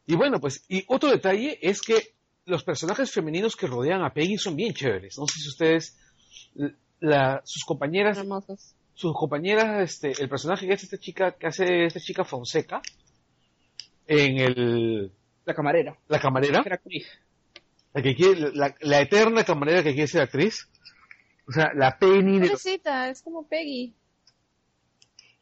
Y bueno, pues, y otro detalle es que los personajes femeninos que rodean a Peggy son bien chéveres. No sé si ustedes, la, sus compañeras, Hermosos. sus compañeras, este, el personaje que hace esta chica, que hace esta chica Fonseca, en el, La camarera. la camarera, actriz. la que quiere, la, la eterna camarera que quiere ser actriz, o sea, la Penny de, es como Peggy.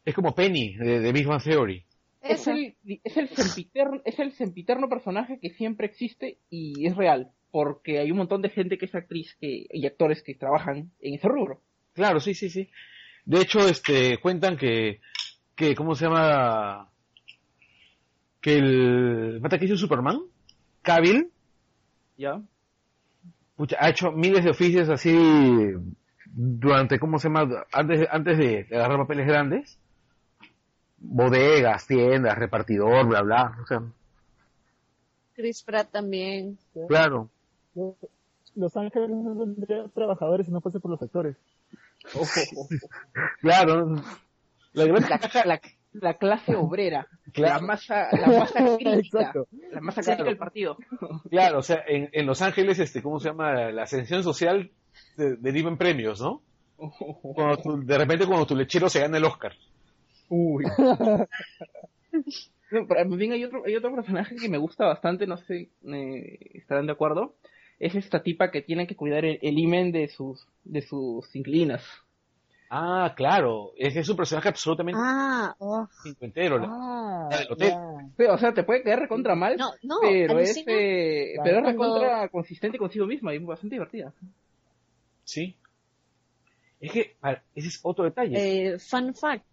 es como Penny de, de Big Bang Theory. Es el, es, el sempiterno, es el sempiterno personaje que siempre existe y es real. Porque hay un montón de gente que es actriz que, y actores que trabajan en ese rubro. Claro, sí, sí, sí. De hecho, este, cuentan que, que, ¿cómo se llama? Que el pata que hizo Superman, Cavill, ¿Ya? pucha, ha hecho miles de oficios así durante, ¿cómo se llama? Antes, antes de agarrar papeles grandes. Bodegas, tiendas, repartidor, bla, bla. O sea, Chris Pratt también. claro. Los Ángeles no tendrían trabajadores si no fuese por los actores. Claro. La gran La, la, la clase obrera. Claro. La masa, la masa crítica. Exacto. La masa Claro. crítica del partido. Claro, o sea, en, en Los Ángeles, este, ¿cómo se llama? La ascensión social de- deriva en premios, ¿no? Cuando tu- de repente cuando tu lechero se gana el Oscar. Uy. No, pero también hay otro, hay otro personaje que me gusta bastante, no sé, eh, estarán de acuerdo. Es esta tipa que tiene que cuidar el, el imen de sus, de sus inquilinas. Ah, claro, es, es un personaje absolutamente Ah, oh. cincuentero. Ah, La del hotel. ya. Sí, o sea, te puede caer recontra mal, No, no, pero es, eh, Claro. pero es Cuando- recontra consistente consigo misma y bastante divertida. Sí. Es que, ese es otro detalle. Eh, fun fact.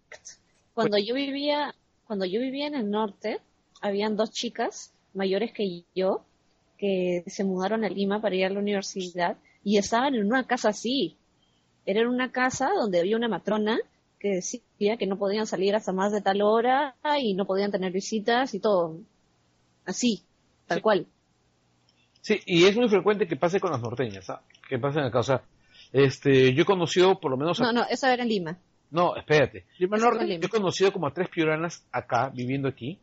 Cuando yo vivía, cuando yo vivía en el norte, habían dos chicas mayores que yo que se mudaron a Lima para ir a la universidad y estaban en una casa así. Era en una casa donde había una matrona que decía que no podían salir hasta más de tal hora y no podían tener visitas y todo. Así, tal Sí. cual. Sí, y es muy frecuente que pase con las norteñas, ¿ah? Que pase en acá, o sea, este, yo he conocido por lo menos... a- No, no, eso era en Lima. No, espérate. Lima Norte. Yo he conocido como a tres pioranas acá, viviendo aquí,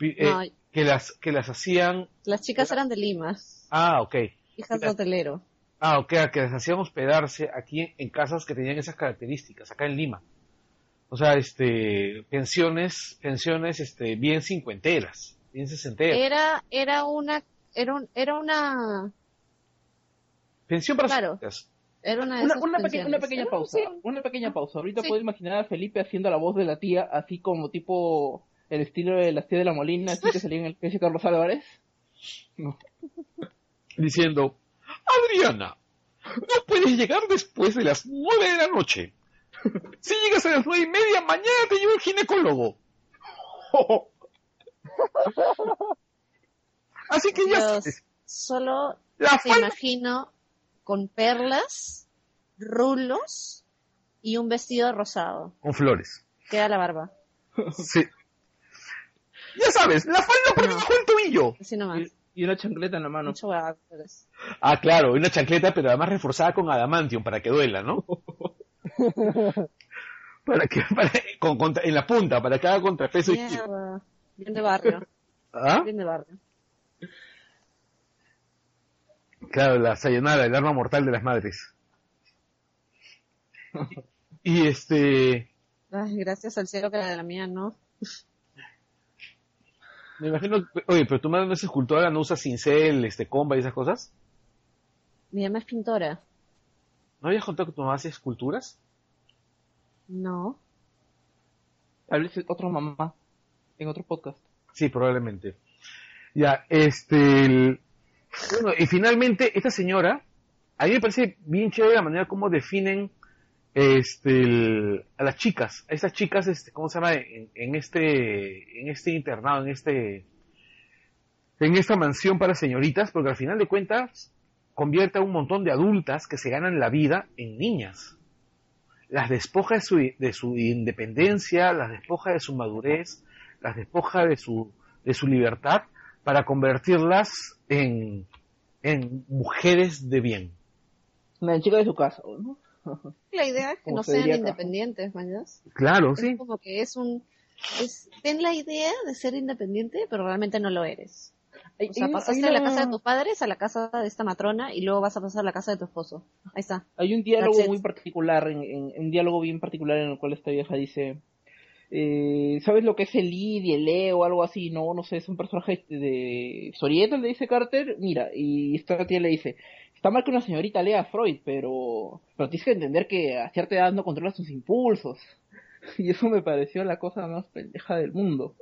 eh, No, que las que las hacían... las chicas eran de Lima, Ah, ok. hijas de hotelero. Ah, ok, que las hacían hospedarse aquí en, casas que tenían esas características, acá en Lima. O sea, este, pensiones, pensiones, este, bien cincuenteras, bien sesenteras. Era, era una, era, un- era una, Pensión para claro. Era una de Una, esas una, peque- una pequeña pausa, sí. una pequeña pausa. Ahorita Sí. puedo imaginar a Felipe haciendo la voz de la tía, así como tipo el estilo de la tía de la Molina, así que salía en el precio Carlos Álvarez. No. Diciendo, Adriana, no puedes llegar después de las nueve de la noche. Si llegas a las nueve y media, mañana te llevo al ginecólogo. Así que ya Dios, solo la te imagino con perlas, rulos y un vestido rosado. con flores. Queda la barba. Sí. Ya sabes, la falda por No. debajo del tobillo. Así nomás. Y una chancleta en la mano. Mucho árboles. Ah, claro, una chancleta, pero además reforzada con adamantium para que duela, ¿no? para que, para, con, contra- en la punta, para que haga contrapeso. y-. Bien de barrio. ¿Ah? Bien de barrio. Claro, la sayonara, el arma mortal de las madres. Y este, Ay, gracias al cielo que la de la mía no. me imagino, oye, pero tu madre no es escultora, no usa cincel, este, comba y esas cosas. Mi mamá es pintora. ¿No habías contado que tu mamá hace esculturas? No. Tal vez otra mamá. En otro podcast. Sí, probablemente. Ya, este, el- bueno, y finalmente, esta señora, a mí me parece bien chévere la manera como definen, este, a las chicas, a estas chicas, este, ¿cómo se llama? En, en este, en este internado, en este, en esta mansión para señoritas, porque al final de cuentas, convierte a un montón de adultas que se ganan la vida en niñas. Las despoja de su, de su independencia, las despoja de su madurez, las despoja de su, de su libertad para convertirlas en, en mujeres de bien. Una chica de su casa, ¿no? La idea es que Como no se sean independientes, ¿mañas? Claro, Es sí. como que es un... Es, ten la idea de ser independiente, pero realmente no lo eres. Hay- O sea, hay- pasaste de la una- casa de tus padres a la casa de esta matrona y luego vas a pasar a la casa de tu esposo. Ahí está. Hay un diálogo That's it. muy particular, en, en- un diálogo bien particular en el cual esta vieja dice, eh, ¿sabes lo que es el Lid y el Leo o algo así? No, no sé, es un personaje de historieta, le dice Carter, mira, y esta tía le dice, está mal que una señorita lea a Freud, pero, pero tienes que entender que a cierta edad no controla sus impulsos. Y eso me pareció la cosa más pendeja del mundo.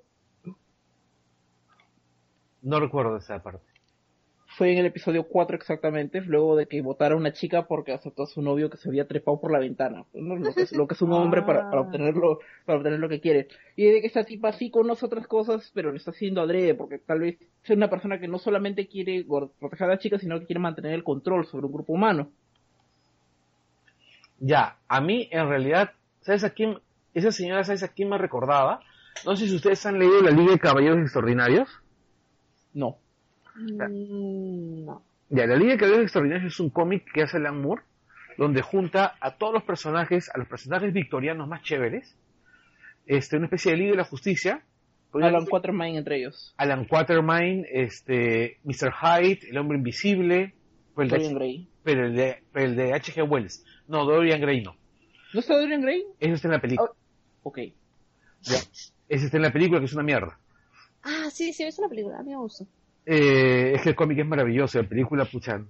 No recuerdo esa parte. Fue en el episodio 4 exactamente, luego de que votara a una chica porque aceptó a su novio que se había trepado por la ventana. ¿no? Lo, que, lo que es un hombre para, para, obtenerlo, para obtener lo que quiere. Y de que esta tipa sí conoce otras cosas, pero lo está haciendo adrede, porque tal vez es una persona que no solamente quiere proteger a la chica, sino que quiere mantener el control sobre un grupo humano. Ya, a mí en realidad, ¿sabes a quién? Esa señora, ¿sabes a quién me recordaba? No sé si ustedes han leído la Liga de Caballeros Extraordinarios. No. Mm, no. Ya, la Liga de Caballeros Extraordinarios es un cómic que hace Alan Moore, donde junta a todos los personajes, a los personajes victorianos más chéveres, este, una especie de Liga de la Justicia. Alan Quatermain entre ellos. Alan Quatermain, este, Mr. Hyde, El Hombre Invisible, pero el de, Dorian Gray. pero el de, pero el de H.G. Wells. No, Dorian Gray no. ¿No está Dorian Gray? Eso está en la película. Ok. Ya. Ese está en la película, que es una mierda. Ah, sí, sí, es una película. A mí me gusta. Eh, es que el cómic es maravilloso, la película, pucha.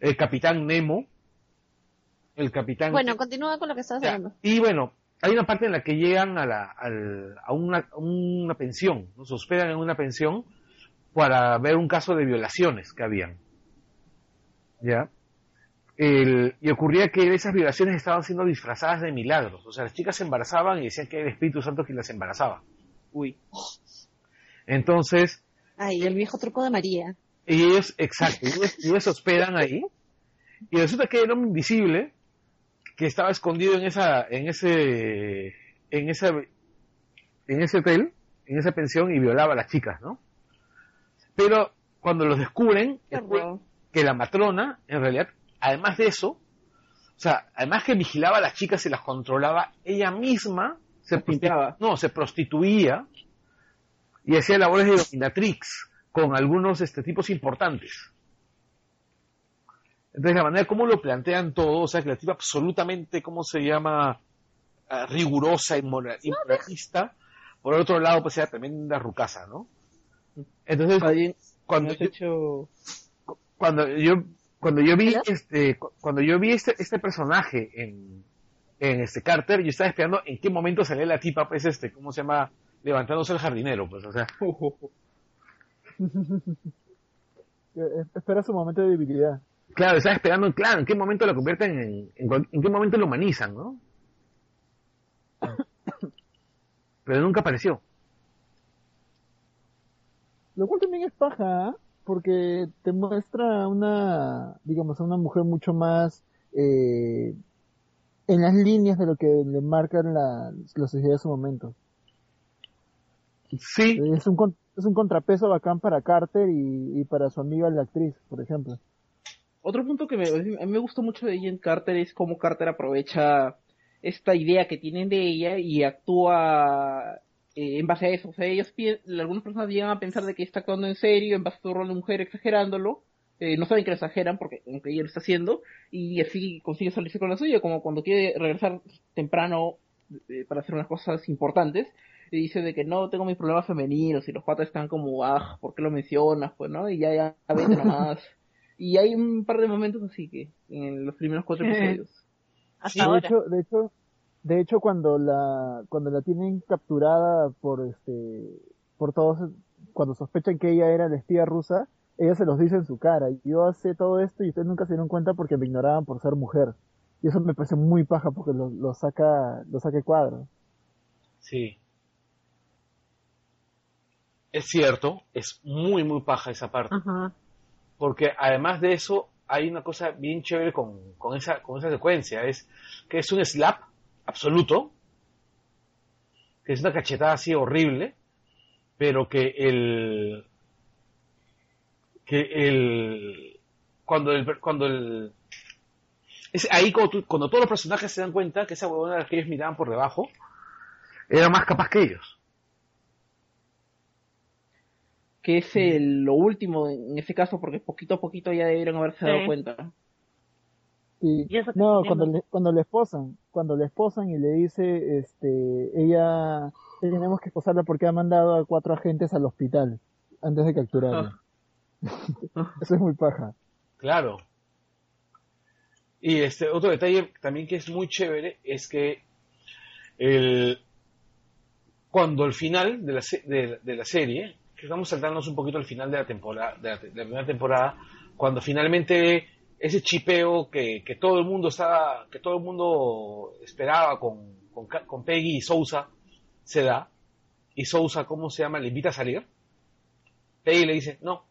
El Capitán Nemo. El Capitán. Bueno, continúa con lo que estabas Ya, hablando. Y bueno, hay una parte en la que llegan a, la, al- a una, a una pensión, ¿no? se hospedan en una pensión para ver un caso de violaciones que habían. ¿Ya? El- y ocurría que esas violaciones estaban siendo disfrazadas de milagros. O sea, las chicas se embarazaban y decían que era el Espíritu Santo quien las embarazaba. Uy. Entonces, Ay, el viejo truco de María. Y ellos, exacto, y ellos, ellos hospedan ahí. Y resulta que el hombre invisible, que estaba escondido en esa, en ese, en ese, en ese hotel, en esa pensión, y violaba a las chicas, ¿no? Pero cuando los descubren, que la matrona, en realidad, además de eso, o sea, además que vigilaba a las chicas y las controlaba, ella misma se pimpeaba. no, se prostituía y hacía labores de dominatrix con algunos este, tipos importantes. Entonces, la manera como lo plantean todo, o sea, que la tipa absolutamente, ¿cómo se llama? Ah, rigurosa y mora- y moralista. Por otro lado, pues era tremenda rucasa, ¿no? Entonces, cuando yo, hecho... cuando yo cuando yo vi este cu- cuando yo vi este este personaje en en este Carter yo estaba esperando en qué momento salía la tipa pues este cómo se llama levantándose el jardinero pues o sea Eh, Espera su momento de debilidad. claro estaba esperando claro en qué momento la convierten en en, en qué momento lo humanizan no pero nunca apareció Lo cual también es paja, ¿ah? porque te muestra una, digamos, a una mujer mucho más eh, en las líneas de lo que le marcan la, la sociedad de su momento. Sí Es un, es un contrapeso bacán para Carter y, y para su amiga la actriz, por ejemplo. Otro punto que me, a mí me gustó mucho de Agent Carter es cómo Carter aprovecha esta idea que tienen de ella y actúa eh, en base a eso. O sea, ellos algunas personas llegan a pensar de que está actuando en serio, en base a su rol de mujer, exagerándolo. Eh, no saben que lo exageran porque aunque ella lo está haciendo y así consigue salirse con la suya, como cuando quiere regresar temprano eh, para hacer unas cosas importantes y dice de que no tengo mis problemas femeninos y los patas están como, ah, ¿por qué lo mencionas? Pues, ¿no? Y ya, ya, vete nomás. y hay un par de momentos así que en los primeros cuatro episodios. de hecho, de hecho, de hecho cuando la cuando la tienen capturada por este por todos cuando sospechan que ella era la espía rusa, ella se los dice en su cara. Yo hace todo esto y ustedes nunca se dieron cuenta porque me ignoraban por ser mujer. Y eso me parece muy paja porque lo, lo saca lo saca cuadro. Sí. Es cierto, es muy muy paja esa parte. Porque además de eso hay una cosa bien chévere con, con, esa, con esa secuencia, es que es un slap absoluto, que es una cachetada así horrible, pero que el que el cuando el cuando el es ahí cuando, cuando todos los personajes se dan cuenta que esa huevona a la que ellos miraban por debajo era más capaz que ellos que es lo último en ese caso porque poquito a poquito ya debieron haberse dado cuenta no, cuando le, cuando le esposan, cuando le esposan y le dice, este, ella, tenemos que esposarla porque ha mandado a cuatro agentes al hospital antes de capturarla. Ah. Eso es muy paja. Claro. Y este otro detalle también que es muy chévere es que el, cuando el final de la, de, la serie, que estamos saltándonos un poquito al final de la temporada, de la primera temporada, cuando finalmente ese chipeo que, que, todo el mundo estaba, que todo el mundo esperaba con, con, Peggy y Sousa se da. Y Sousa, ¿cómo se llama? Le invita a salir. Peggy le dice, no.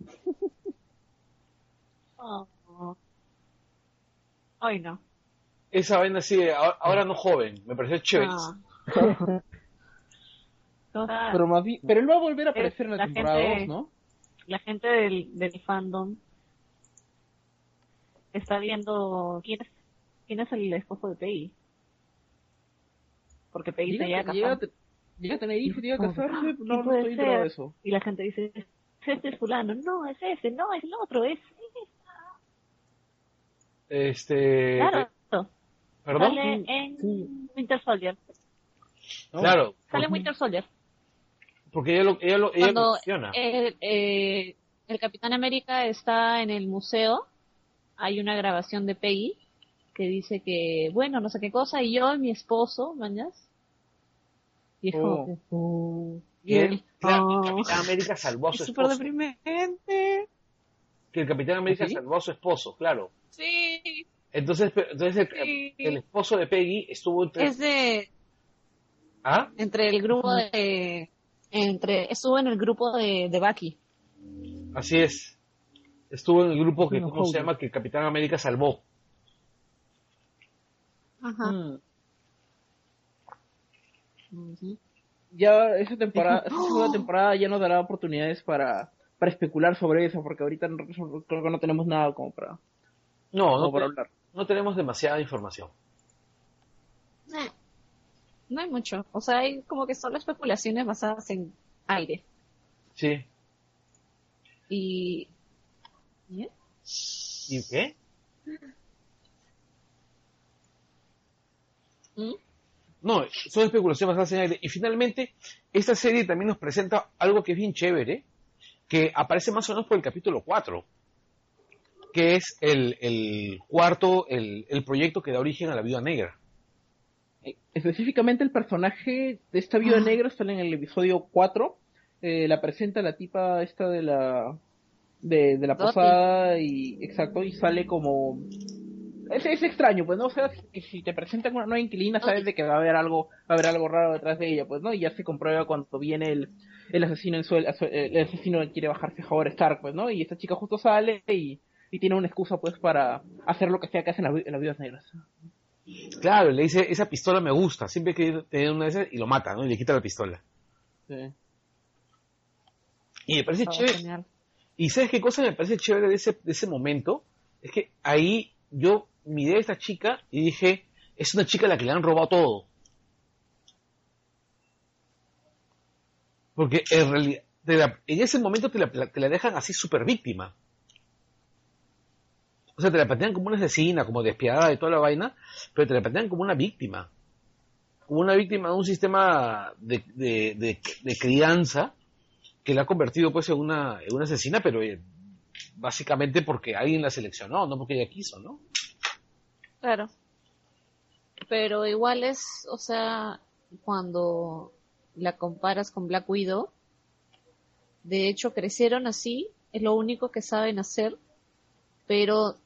Oh. Ay, no. Esa vaina así, ahora, no joven, me pareció chévere. pero, pero él va a volver a aparecer en la, temporada 2, ¿no? La gente del, del fandom está viendo quién es, quién es el esposo de Peggy. Porque Peggy se llega a casar. Llega a tener hijos, llega a casarse, no, no estoy de eso. Y la gente dice, este es fulano, no, es ese, no, es el otro, es Este... Claro. ¿Perdón? Sale en Winter Soldier. Claro. Sale en Winter Soldier. Porque ella lo, ella lo ella menciona. El, eh, el Capitán América está en el museo hay una grabación de Peggy que dice que, bueno, no sé qué cosa, y yo y mi esposo, mañas. Y es como oh. y el, oh. Capitán América salvó a su esposo. súper deprimente. Que el Capitán América salvó a su esposo, claro. Sí. Entonces, entonces el, esposo de Peggy estuvo entre... Es de... ¿Ah? Entre el grupo de... Entre, estuvo en el grupo de, de Bucky. Así es estuvo en el grupo que, ¿cómo se llama? Que el Capitán América salvó. Ajá. Mm. Ya esa temporada, esa segunda temporada ya nos dará oportunidades para, para especular sobre eso, porque ahorita creo que no tenemos nada como para, no, no, para hablar. No tenemos demasiada información. No hay mucho. O sea, hay como que solo especulaciones basadas en aire. Sí. Y ¿Y qué? ¿Mm? No, son especulaciones basadas en aire. Y finalmente, esta serie también nos presenta algo que es bien chévere, que aparece más o menos por el capítulo 4, que es el, cuarto, el, proyecto que da origen a la Viuda Negra. Eh, específicamente el personaje de esta Viuda ah. Negra sale en el episodio 4. Eh, la presenta la tipa esta de la de, de la posada y exacto y sale como es, es extraño pues no o sea que si te presentan una nueva inquilina sabes de que va a haber algo va a haber algo raro detrás de ella pues no y ya se comprueba cuando viene el, el asesino en su el, asesino quiere bajarse a Howard Stark pues no y esta chica justo sale y, y tiene una excusa pues para hacer lo que sea que hacen las, las vidas negras claro le dice esa pistola me gusta siempre que tener una de esas y lo mata no y le quita la pistola Sí. Y me parece Estaba chévere. genial. Y ¿sabes qué cosa me parece chévere de ese, de ese momento? Es que ahí yo miré a esta chica y dije, es una chica a la que le han robado todo. Porque en realidad, la- en ese momento te la, te la dejan así súper víctima. O sea, te la plantean como una asesina, como despiadada de toda la vaina, pero te la plantean como una víctima. Como una víctima de un sistema de, de, de- crianza que la ha convertido pues en una, en una asesina, pero eh, básicamente porque alguien la seleccionó, no porque ella quiso, ¿no? Claro. Pero igual es, o sea, cuando la comparas con Black Widow, de hecho crecieron así, es lo único que saben hacer, pero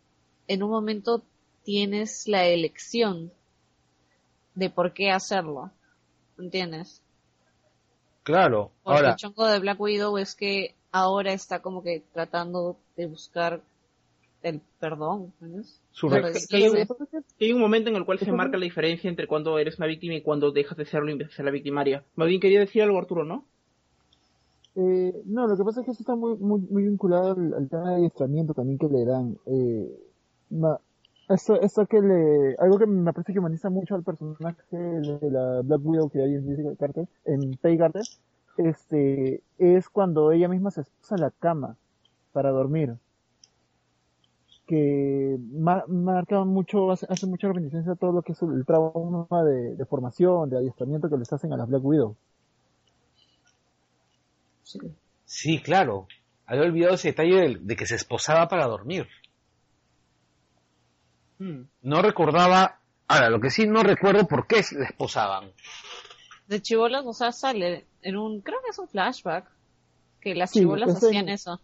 en un momento tienes la elección de por qué hacerlo, ¿entiendes? Claro, Porque ahora, el chongo de Black Widow es que ahora está como que tratando de buscar el perdón, ¿entiendes? Su que- hay, un, Redimir. que hay un momento en el cual se marca la diferencia entre cuando eres una víctima y cuando dejas de serlo y empiezas a ser la victimaria. Más bien quería decir algo, Arturo, ¿no? Eh, no, lo que pasa es que eso está muy, muy, muy vinculado al, al tema de adiestramiento también que le dan. Eh, ma- eso, eso que le, algo que me parece que humaniza mucho al personaje de la Black Widow que hay en Jessica Carter, en Peggy Carter, este, es cuando ella misma se esposa en la cama para dormir. Que ma- marca mucho, hace, hace mucha reminiscencia a todo lo que es el trauma de, de formación, de adiestramiento que les hacen a las Black Widow. sí, claro, había olvidado ese detalle de, de que se esposaba para dormir. Hmm. No recordaba, ahora, lo que sí no recuerdo por qué se la esposaban. De chibolas, o sea, sale en un, creo que es un flashback, que las Sí, chibolas es en- hacían eso.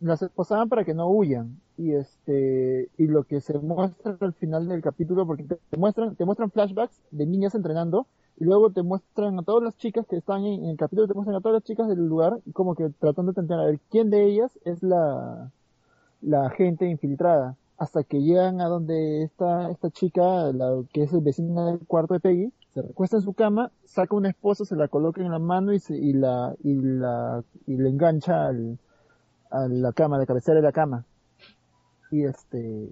las esposaban para que no huyan y este y lo que se muestra al final del capítulo porque te, te muestran te muestran flashbacks de niñas entrenando y luego te muestran a todas las chicas que están en, en el capítulo te muestran a todas las chicas del lugar y como que tratando de entender a ver quién de ellas es la la gente infiltrada hasta que llegan a donde está esta chica la que es el vecino del cuarto de Peggy se recuesta en su cama saca una esposa se la coloca en la mano y se, y la y la y le engancha al a la cama, de cabecera de la cama. Y este,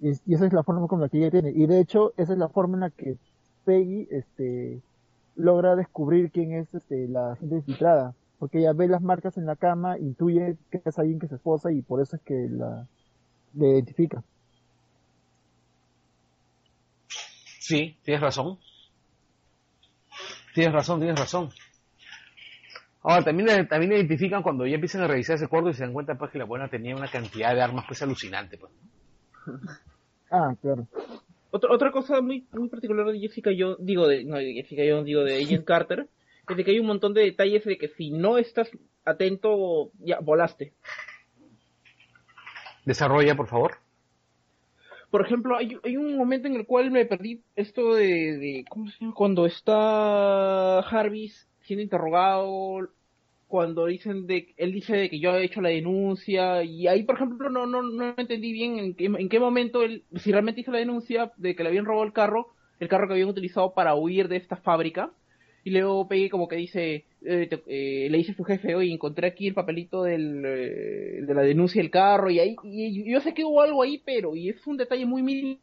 y, esa es la forma con la que ella tiene. Y de hecho, esa es la forma en la que Peggy, este, logra descubrir quién es, este, la gente infiltrada. Porque ella ve las marcas en la cama, intuye que es alguien que se esposa y por eso es que la, le identifica. Sí, tienes razón. Tienes razón, tienes razón. Ahora, también, también identifican cuando ya empiezan a revisar ese cuarto y se dan cuenta pues que la buena tenía una cantidad de armas pues alucinante. Pues. Ah, claro. Otra, otra cosa muy, muy particular de Jessica yo digo de, no de Jessica yo digo de Agent Carter, es de que hay un montón de detalles de que si no estás atento, ya volaste. Desarrolla, por favor. Por ejemplo, hay, un momento en el cual me perdí esto de, de ¿cómo se llama? Cuando está Jarvis siendo interrogado, cuando dicen de, él dice de que yo he hecho la denuncia, y ahí, por ejemplo, no, no, no entendí bien en qué, en qué momento él, si realmente hizo la denuncia de que le habían robado el carro, el carro que habían utilizado para huir de esta fábrica, y luego Peggy como que dice, eh, te- eh, le dice a su jefe, oye, encontré aquí el papelito del, eh, de la denuncia del carro, y ahí, y yo sé que hubo algo ahí, pero, y es un detalle muy mínimo,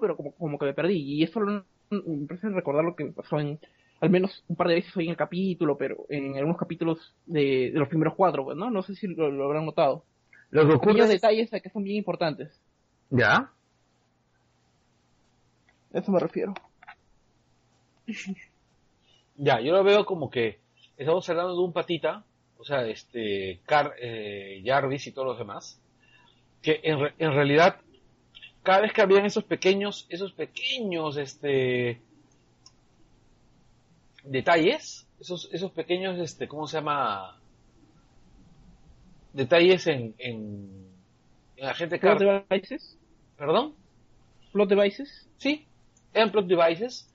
pero como, como que me perdí, y eso lo- me parece recordar lo que me pasó en, al menos un par de veces hoy en el capítulo, pero en algunos capítulos de, de los primeros cuatro, pues, ¿no? No sé si lo, lo habrán notado. Lo que ocurre Pequeños es... detalles que son bien importantes. ¿Ya? A eso me refiero. Ya, yo lo veo como que estamos hablando de un patita, o sea, este, Car, eh, Jarvis y todos los demás, que en, re- en realidad, cada vez que habían esos pequeños, esos pequeños, este, detalles, esos, esos pequeños, este, ¿cómo se llama? Detalles en, en, en Agente Plot Carter, devices. perdón, Plot devices. sí, eran plot devices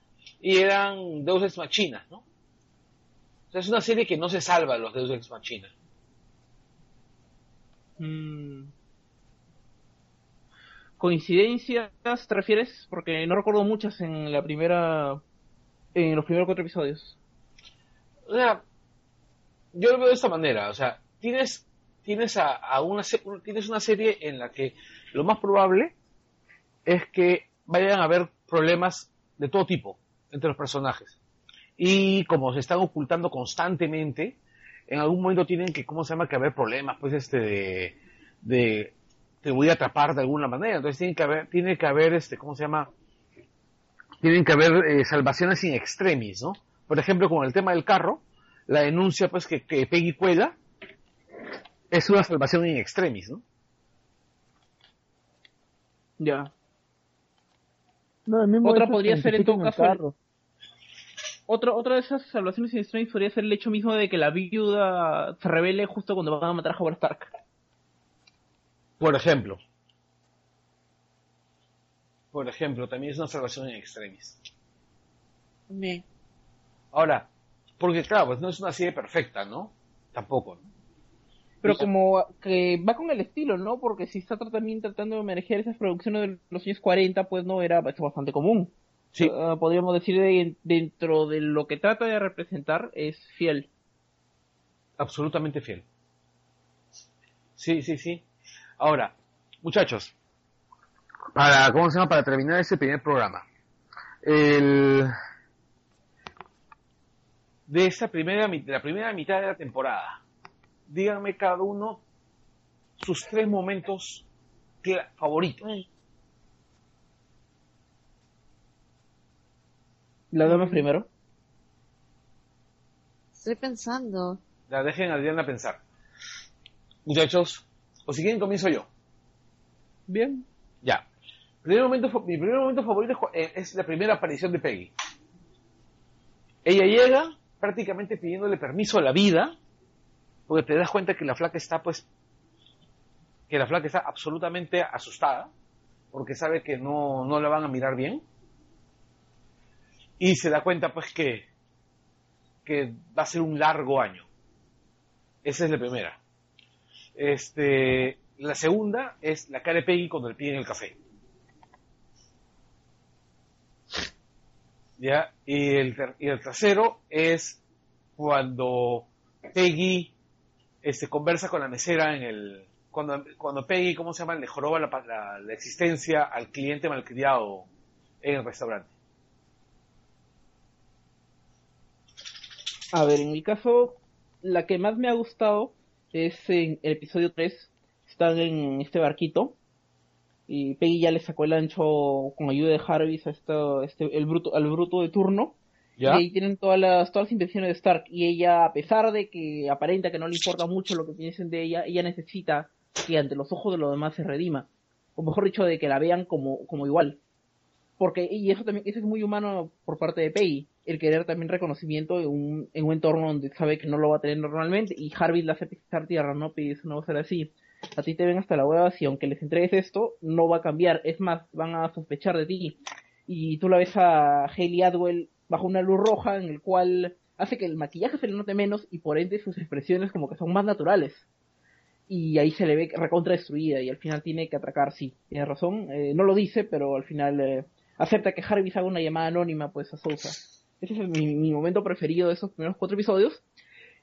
y eran Deus Ex Machina, ¿no? O sea, es una serie que no se salva los Deus Ex Machina. Mm. ¿Coincidencias te refieres? Porque no recuerdo muchas en la primera. En los primeros cuatro episodios. o sea, yo lo veo de esta manera, o sea, tienes, tienes, a, a una, tienes una serie en la que lo más probable es que vayan a haber problemas de todo tipo entre los personajes. Y como se están ocultando constantemente, en algún momento tienen que, ¿cómo se llama? Que haber problemas, pues, este, de, de te voy a atrapar de alguna manera. Entonces tiene que haber, tiene que haber, este, ¿cómo se llama? Tienen que haber eh, salvaciones in extremis, ¿no? Por ejemplo, con el tema del carro, la denuncia, pues, que, que Peggy cuela es una salvación in extremis, ¿no? Ya. No, el mismo Otra podría ser, en todo caso, carro. Otra, otra de esas salvaciones sin extraños podría ser el hecho mismo de que la viuda se revele justo cuando van a matar a Howard Stark. Por ejemplo. Por ejemplo, también es una salvación in extremis. Bien. Ahora, porque claro, pues no es una serie perfecta, ¿no? Tampoco, ¿no? Pero como que va con el estilo, ¿no? Porque si está también tratando de homenajear esas producciones de los años 40, pues no era esto bastante común. Sí. Ah, podríamos decir de- dentro de lo que trata de representar es fiel. absolutamente fiel. Sí, sí, sí. Ahora, muchachos, para, ¿cómo se llama? Para terminar este primer programa, el, de esta primera, de la primera mitad de la temporada, díganme cada uno sus tres momentos favoritos. La dama primero. Estoy pensando. La dejen a Adriana pensar. Muchachos, o si quieren comienzo yo. Bien. Ya. Primer momento, mi primer momento favorito eh, es la primera aparición de Peggy. Ella llega prácticamente pidiéndole permiso a la vida, porque te das cuenta que la flaca está, pues, que la flaca está absolutamente asustada, porque sabe que no, no la van a mirar bien. Y se da cuenta, pues, que, que va a ser un largo año. Esa es la primera. Este, la segunda es la cara de Peggy cuando le piden el café. ¿Ya? Y el, y el tercero es cuando Peggy este, conversa con la mesera en el... Cuando, cuando Peggy, ¿cómo se llama? Le joroba la, la- la existencia al cliente malcriado en el restaurante. A ver, en mi caso, la que más me ha gustado es en el episodio 3. Están en este barquito. Y Peggy ya le sacó el ancho con ayuda de Jarvis a esto, este, el bruto, al bruto de turno. ¿Ya? Y ahí tienen todas las, todas las invenciones de Stark. Y ella, a pesar de que aparenta que no le importa mucho lo que piensen de ella, ella necesita que ante los ojos de los demás se redima. O mejor dicho, de que la vean como, como igual. Porque, y eso también, eso es muy humano por parte de Peggy, el querer también reconocimiento en un, en un entorno donde sabe que no lo va a tener normalmente, y Jarvis la hace pisar tierra, ¿no? Eso no va a ser así. A ti te ven hasta la hueva, si aunque les entregues esto, no va a cambiar, es más, van a sospechar de ti. Y tú la ves a Hayley Atwell bajo una luz roja en el cual hace que el maquillaje se le note menos y por ende sus expresiones como que son más naturales. Y ahí se le ve recontra destruida y al final tiene que atracar, sí, tiene razón, eh, no lo dice, pero al final eh, acepta que Jarvis haga una llamada anónima pues a Sousa. Ese es mi, momento preferido de esos primeros cuatro episodios.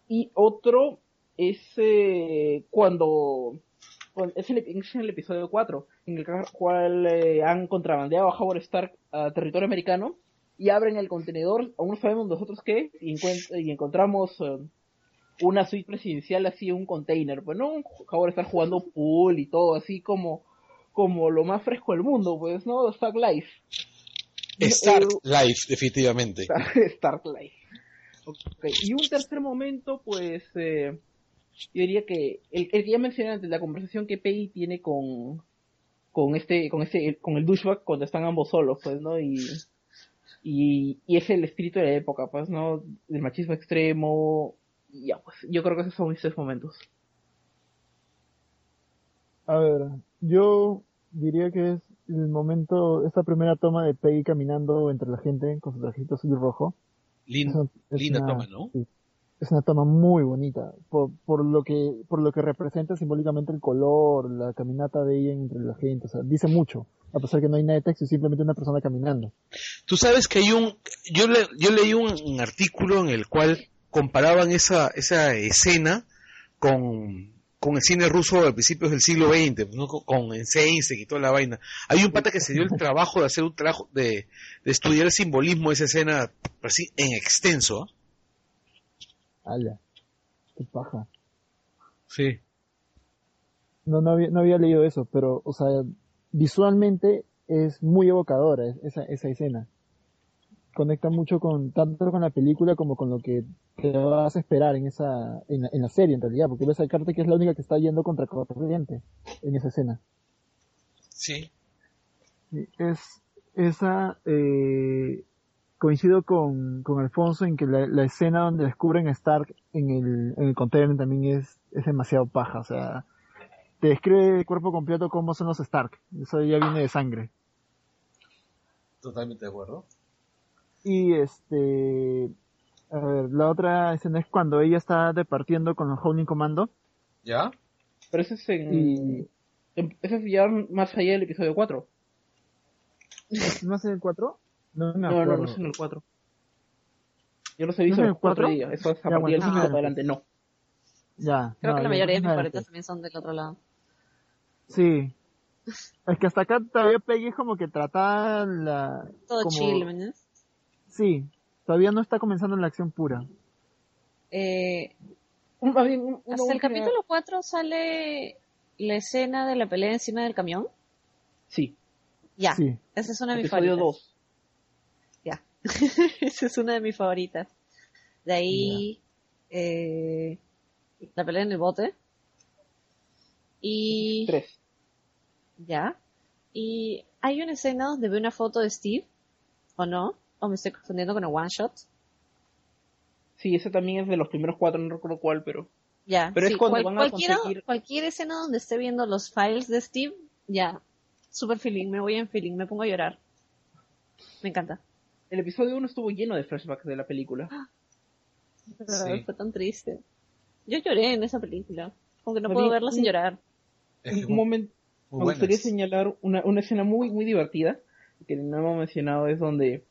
Y otro es eh, cuando, es, el, es en el episodio 4, en el cual eh, han contrabandeado a Howard Stark a territorio americano y abren el contenedor, aún no sabemos nosotros qué, y, y encontramos eh, una suite presidencial así un container, pues no, Howard Stark jugando pool y todo así como como lo más fresco del mundo, pues, ¿no? Stark Life. Stark Eh, Life, definitivamente. Stark Life. Ok, Y un tercer momento, pues, eh, yo diría que el, el que ya mencioné antes, la conversación que Peggy tiene con, con este, con este, con el douchebag cuando están ambos solos, pues, ¿no? Y, y, y es el espíritu de la época, pues, ¿no? Del machismo extremo. Y ya, pues, yo creo que esos son mis tres momentos. A ver, yo diría que es el momento, esta primera toma de Peggy caminando entre la gente con su trajito azul y rojo. Lin- Es una- es linda una- toma, ¿no? sí. Es una toma muy bonita, por, por lo que, por lo que representa simbólicamente el color, la caminata de ella entre la gente, o sea, dice mucho, a pesar que no hay nada de texto, es simplemente una persona caminando. Tú sabes que hay un, yo, le- yo leí un, un artículo en el cual comparaban esa, esa escena con, con el cine ruso de principios del siglo XX, ¿no? con, Seinsek y toda la vaina. Hay un pata que se dio el trabajo de hacer un trabajo, de, de estudiar el simbolismo de esa escena así en extenso. ¿ah? Ala, qué paja. Sí. No, no había, no había leído eso, pero, o sea, visualmente es muy evocadora es- esa, esa escena. Conecta mucho con, tanto con la película como con lo que te vas a esperar en esa, en la, en la serie en realidad, porque ves a Carter que es la única que está yendo contra corriente en esa escena. Sí. Sí, Es, esa, eh, coincido con, con Alfonso en que la, la escena donde descubren a Stark en el, en el container también es, es demasiado paja, o sea, te describe el cuerpo completo cómo son los Stark, eso ya viene de sangre. Totalmente de acuerdo. Y este, a ver, la otra escena es cuando ella está departiendo con los Howling Commando ¿Ya? Pero ese es en... y, Ese es ya más allá del episodio 4. ¿no es en el 4? No me No, acuerdo. no, no es en el 4. Yo los he ¿No visto es en el el 4 cuatro? días. Eso es a Ya, partir del bueno, 5 ah. para adelante, no. Ya. Creo no, que la mayoría de mis favoritas también son del otro lado. Sí. Es que hasta acá todavía Peggy es como que trata la... Todo como- chill, ¿me entiendes? Sí, todavía no está comenzando la acción pura. Eh, Un- un- hasta el capítulo 4 sale la escena de la pelea encima del camión. Sí, Ya, Sí. esa es una de mis episodio favoritas. 2. Ya. Esa es una de mis favoritas. De ahí, eh, la pelea en el bote. Y, 3. ya. Y hay una escena donde veo una foto de Steve, ¿o no? O me estoy confundiendo con el one shot. Sí, ese también es de los primeros 4, no recuerdo cuál, pero... Ya. Pero es cuando van a cualquiera- conseguir- cualquier escena donde esté viendo los files de Steve, ya. Super feeling, me voy en feeling, me pongo a llorar. Me encanta. El episodio 1 estuvo lleno de flashbacks de la película. Sí. Fue tan triste. Yo lloré en esa película. Como que no puedo mí- verla sin llorar. Que un momento, me gustaría señalar una, una escena muy, muy divertida, que no hemos mencionado, es donde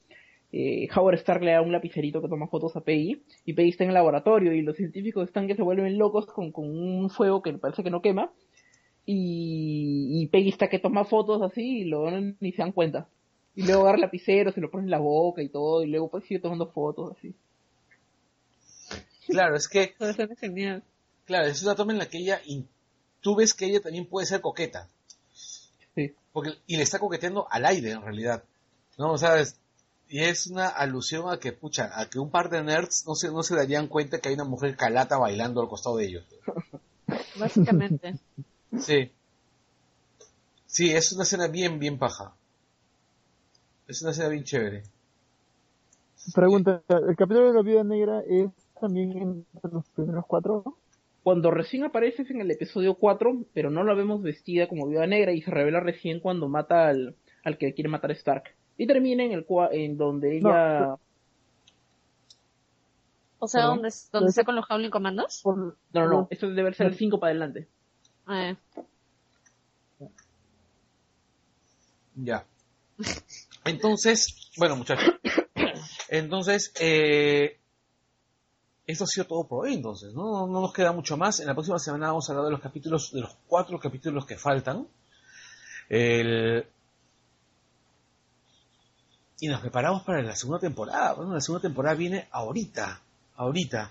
eh, Howard Stark le da un lapicerito que toma fotos a Peggy, y Peggy está en el laboratorio, y los científicos están que se vuelven locos con, con un fuego que parece que no quema, y, y Peggy está que toma fotos así, y luego ni se dan cuenta. Y luego agarra el lapicero, se lo pone en la boca y todo, y luego pues sigue tomando fotos así. Claro, es que, Todo eso es genial. claro, es una toma en la que ella, in- tú ves que ella también puede ser coqueta. Sí. Porque, y le está coqueteando al aire en realidad. ¿No? O sea, es- y es una alusión a que, pucha, a que un par de nerds no se, no se darían cuenta que hay una mujer calata bailando al costado de ellos. Básicamente. Sí. Sí, es una escena bien, bien paja. Es una escena bien chévere. Pregunta, ¿el capítulo de la Viuda Negra es también entre los primeros cuatro? Cuando recién aparece es en el episodio 4, pero no la vemos vestida como viuda negra y se revela recién cuando mata al, al que quiere matar a Stark. Y termina en el cua- en donde No, ella... O sea, Perdón. ¿dónde, dónde está con los Howling Commandos? No, no, no, esto debe ser el 5 para adelante. Eh, Ya. Entonces, bueno muchachos. Entonces, eh, esto ha sido todo por hoy entonces, ¿no? No nos queda mucho más. En la próxima semana vamos a hablar de los capítulos, de los cuatro capítulos que faltan. El... Y nos preparamos para la segunda temporada. Bueno, la segunda temporada viene ahorita. Ahorita.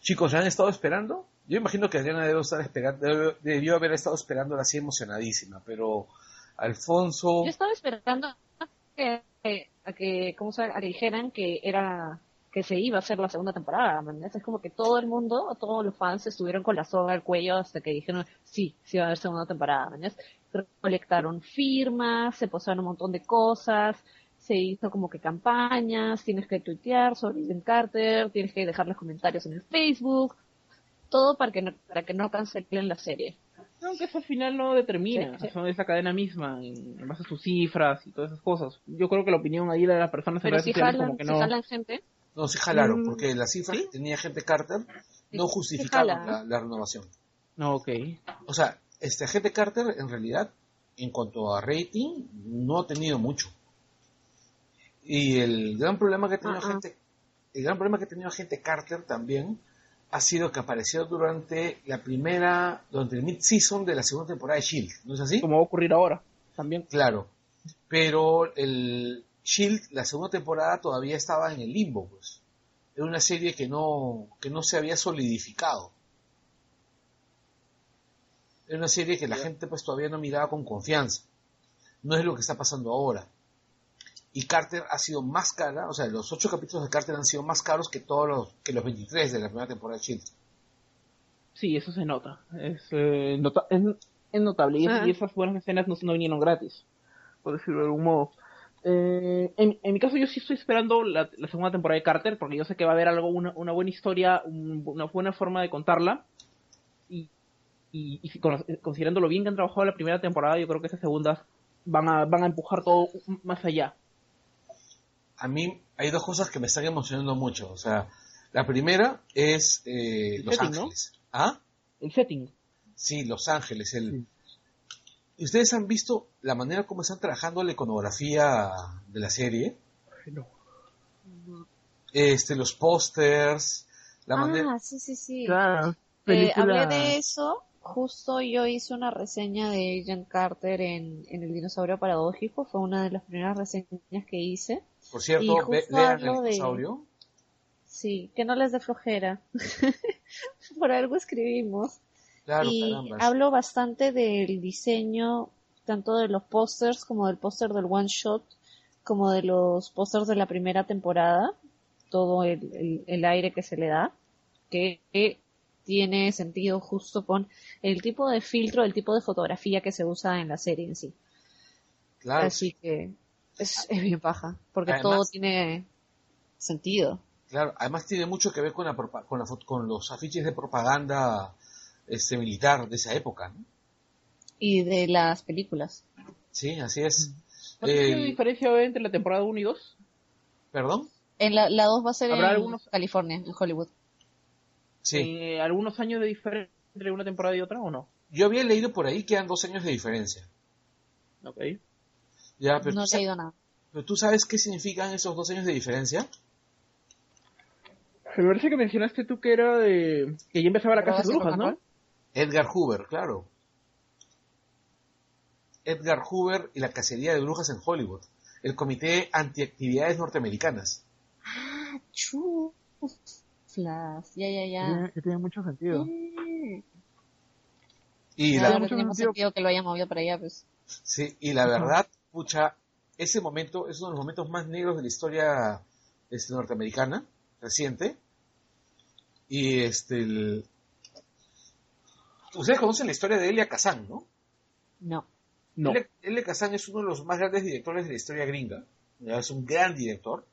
Chicos, ¿ya han estado esperando? Yo imagino que Adriana debió, estar esperando, debió, haber estado esperando así emocionadísima, pero Alfonso... yo estaba esperando a que, a que, ¿cómo se a que dijeran que era que se iba a hacer la segunda temporada, ¿me entiendes? Es como que todo el mundo, todos los fans estuvieron con la soga al cuello hasta que dijeron, sí, sí va a haber segunda temporada, ¿me entiendes? Colectaron firmas, se posaron un montón de cosas, se hizo como que campañas, tienes que tuitear sobre Ethan Carter, tienes que dejar los comentarios en el Facebook, todo para que no, para que no cancelen la serie. Aunque eso al final no determina, Sí, sí. son esa cadena misma, en, base a sus cifras y todas esas cosas. Yo creo que la opinión ahí de las personas en Pero redes si sociales jalan, como que si no... jalan gente, No, se jalaron, Mm, porque las cifras ¿sí? que tenía gente Carter no Sí, justificaban la, la renovación. No, ok. O sea, este gente Carter, en realidad, en cuanto a rating, no ha tenido mucho. Y el gran problema que ha tenido gente, el gran problema que ha tenido Agente Carter también ha sido que apareció durante la primera, durante el mid-season de la segunda temporada de Shield, ¿no es así? Como va a ocurrir ahora, también. Claro, pero el Shield, la segunda temporada todavía estaba en el limbo, pues. Era una serie que no, que no se había solidificado. Era una serie que la gente pues todavía no miraba con confianza. No es lo que está pasando ahora. Y Carter ha sido más cara, o sea, los ocho capítulos de Carter han sido más caros que todos los, que los 23 de la primera temporada de Shield. Sí, eso se nota. Es, eh, nota- es, es notable. Y, es- Ajá. y esas buenas escenas no, no vinieron gratis, por decirlo de algún modo. Eh, en, en mi caso, yo sí estoy esperando la, la segunda temporada de Carter, porque yo sé que va a haber algo, una, una buena historia, un- una buena forma de contarla. Y, y, y si con- considerando lo bien que han trabajado la primera temporada, yo creo que esas segundas van a, van a empujar todo más allá. A mí hay dos cosas que me están emocionando mucho. O sea, la primera es eh, Los setting, ¿no? Ángeles. ¿Ah? El setting. Sí, Los Ángeles. El... Sí. ¿Y ustedes han visto la manera como están trabajando la iconografía de la serie? Este, los pósters, la manera... Ah, sí, sí, sí. Claro. Eh, hablé de eso. Justo yo hice una reseña de Agent Carter en, en El Dinosaurio Paradójico. Fue una de las primeras reseñas que hice. Por cierto, ve- vean el de- dinosaurio. Sí, que no les dé flojera. Por algo escribimos. Claro, y hablo bastante del diseño, tanto de los pósters como del póster del one shot, como de los pósters de la primera temporada, todo el, el- el aire que se le da, que, que tiene sentido justo con el tipo de filtro, el tipo de fotografía que se usa en la serie en sí. Claro, Así que es, es bien paja, porque Además- todo tiene sentido. Claro, además tiene mucho que ver con, la, propa- con, la con los afiches de propaganda este, militar de esa época, ¿no? Y de las películas. Sí, así es. ¿Qué El- diferencia va entre la temporada 1 y 2? ¿Perdón? En la, la 2 va a ser Habrá en algunos- California, en Hollywood. Sí. Eh, ¿Algunos años de diferencia entre una temporada y otra o no? Yo había leído por ahí que eran dos años de diferencia. Ok. Ya, pero, no he leído nada. pero tú sabes qué significan esos dos años de diferencia. Me parece que mencionaste tú que era de... que ya empezaba la ¿Pero casa de brujas, ¿no? Edgar Hoover, claro. Edgar Hoover y la cacería de brujas en Hollywood. El Comité Antiactividades Norteamericanas. Ah, chuflas. Ya, ya, ya. Que tiene mucho sentido. Mm. Y Claro, la, mucho tiene sentido. sentido que lo hayan movido para allá, pues. sí, y la verdad, pucha, ese momento es uno de los momentos más negros de la historia este, norteamericana, reciente. Y este, el- ustedes conocen la historia de Elia Kazan, ¿no? No. No. Elia, Elia Kazan es uno de los más grandes directores de la historia gringa. Es un gran director.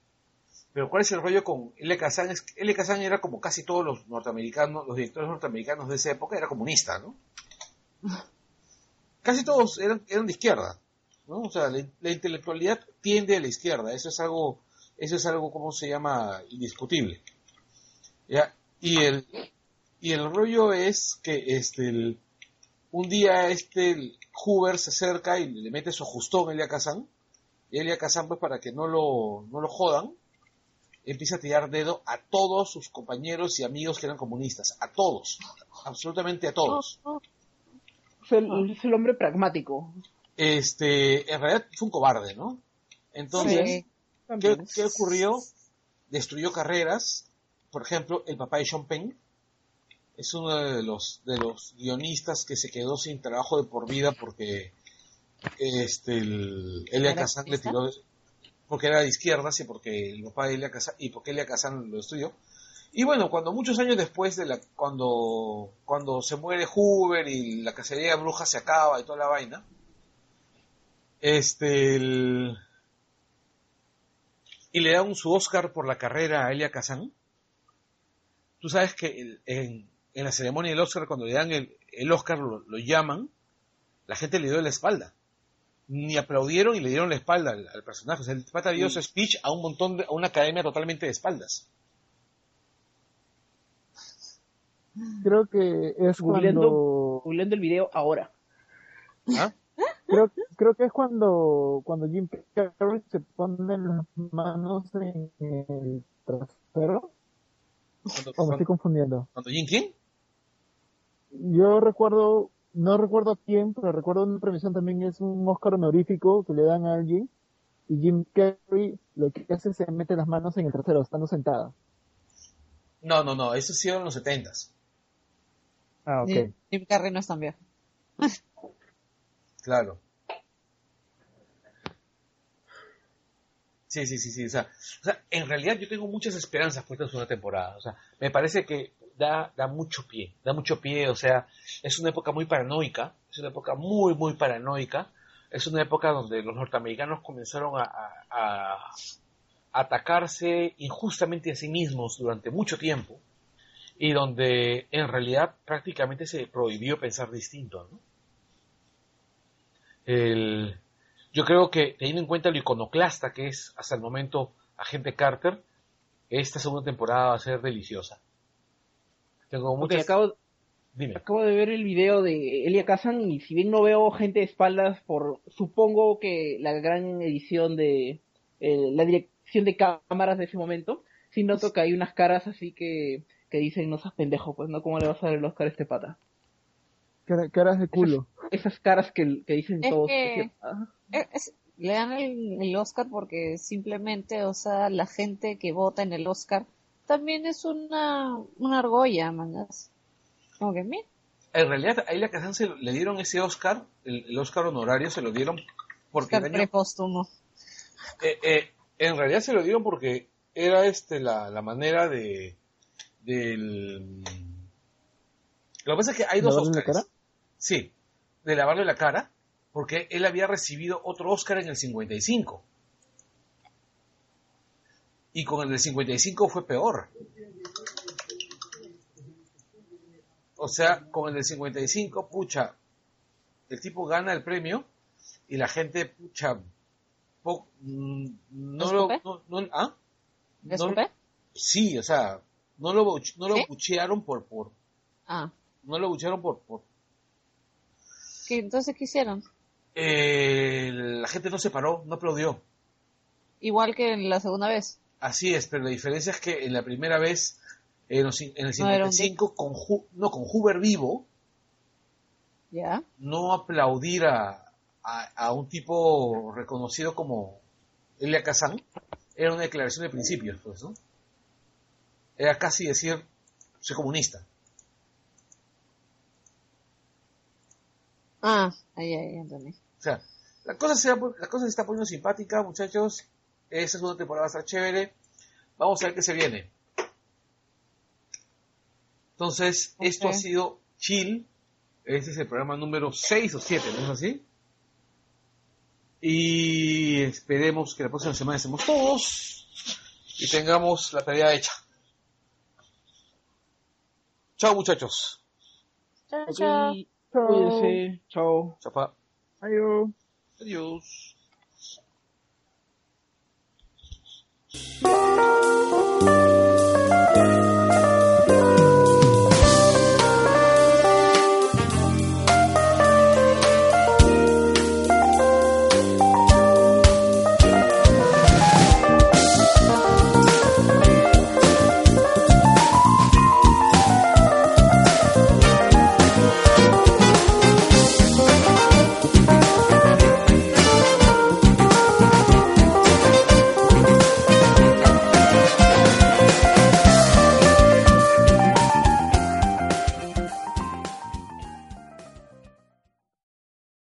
Pero ¿cuál es el rollo con Elia Kazan? Elia Kazan era como casi todos los norteamericanos, los directores norteamericanos de esa época, era comunista, ¿no? Casi todos eran, eran de izquierda, ¿no? O sea, la, la intelectualidad tiende a la izquierda. Eso es algo, eso es algo, ¿cómo se llama? Indiscutible. ¿Ya? Y el, y el rollo es que este, el- un día este el Hoover se acerca y le mete su ajustón a Elia Kazan. Y Elia Kazan, pues para que no lo, no lo jodan, empieza a tirar dedo a todos sus compañeros y amigos que eran comunistas. A todos. Absolutamente a todos. Es el, es el hombre pragmático. Este, en realidad fue un cobarde, ¿no? Entonces, Sí. ¿qué, ocurrió? Destruyó carreras. Por ejemplo, el papá de Sean Penn es uno de los, de los guionistas que se quedó sin trabajo de por vida porque este, el, Elia ¿Era Kazan le tiró, porque era de izquierdas y porque el papá de Elia Kazan, y porque Elia Kazan lo destruyó. Y bueno, cuando muchos años después de la, cuando, cuando se muere Hoover y la cacería de brujas se acaba y toda la vaina, este, el- y le dan su Oscar por la carrera a Elia Kazan. Tú sabes que el- en, en la ceremonia del Oscar, cuando le dan el, el Oscar, lo, lo llaman, la gente le dio la espalda. Ni aplaudieron y le dieron la espalda al, al personaje. O sea, el pata dio su speech a un montón de, a una academia totalmente de espaldas. Creo que es Googleando. cuando Googleando el video ahora. ¿Ah? creo, creo que es cuando cuando Jim Carrey se pone las manos en el trasero ¿O me cuando, estoy confundiendo? cuando Jim King. Yo recuerdo, no recuerdo a quién, pero recuerdo una premiación también es un Oscar honorífico que le dan a alguien y Jim Carrey lo que hace es se mete las manos en el trasero, estando sentada. No, no, no, eso sí en los setentas. Ah, ok. Jim- Jim Carrey no es tan viejo. Claro. Sí, sí, sí, sí. O sea, o sea, en realidad yo tengo muchas esperanzas por esta segunda temporada. O sea, me parece que da, mucho pie, da mucho pie. O sea, es una época muy paranoica, es una época muy, muy paranoica. Es una época donde los norteamericanos comenzaron a, atacarse injustamente a sí mismos durante mucho tiempo y donde en realidad prácticamente se prohibió pensar distinto. El, yo creo que teniendo en cuenta lo iconoclasta que es hasta el momento Agente Carter, esta segunda temporada va a ser deliciosa. Tengo muchas... acabo, Dime. acabo de ver el video de Elia Kazan y si bien no veo gente de espaldas por, supongo que la gran edición de, eh, la dirección de cámaras de ese momento, sí noto que hay unas caras así que, que dicen, no seas pendejo, pues no, ¿cómo le vas a dar el Oscar a este pata? Cara- caras de culo. Esas caras que, que dicen Es todos. que- es- le dan el, el Oscar porque simplemente, o sea, la gente que vota en el Oscar también es una, una argolla, mangas. Como que, mira, En realidad a Elia Kazan se le dieron ese Oscar, el, el Oscar honorario se lo dieron porque Oscar el año- prepóstumo. eh, eh, en realidad se lo dieron porque era este la, la manera de del lo que pasa es que hay dos ¿Lavarle la Oscars cara? sí de lavarle la cara porque él había recibido otro Oscar en el 55 y con el del 55 fue peor o sea con el del 55 pucha el tipo gana el premio y la gente pucha po- mm, no ¿Lo no, no- ¿ah? ¿Me No- sí o sea no lo no lo ¿Sí? buchearon por por Ah, no lo buchearon por por ¿qué, entonces ¿qué hicieron? eh, la gente no se paró no aplaudió Igual que en la segunda vez. Así es pero la diferencia es que en la primera vez en, los en el No era un 55 con Hu- no con Hoover vivo ¿Ya? no aplaudir a, a, a un tipo reconocido como Elia Kazan era una declaración de principios, pues, ¿no? Era casi decir, soy comunista. Ah, ahí, ahí, entendí. O sea, la cosa, se, la cosa se está poniendo simpática, muchachos. Esta segunda temporada va a estar chévere. Vamos a ver qué se viene. Entonces, esto Ok. ha sido Chill. Este es el programa número 6 o 7, ¿no es así? Y esperemos que la próxima semana estemos todos y tengamos la tarea hecha. Chao, muchachos. Chao, chao. cuídense, chao. Chapa. Adiós. Adiós. Adiós.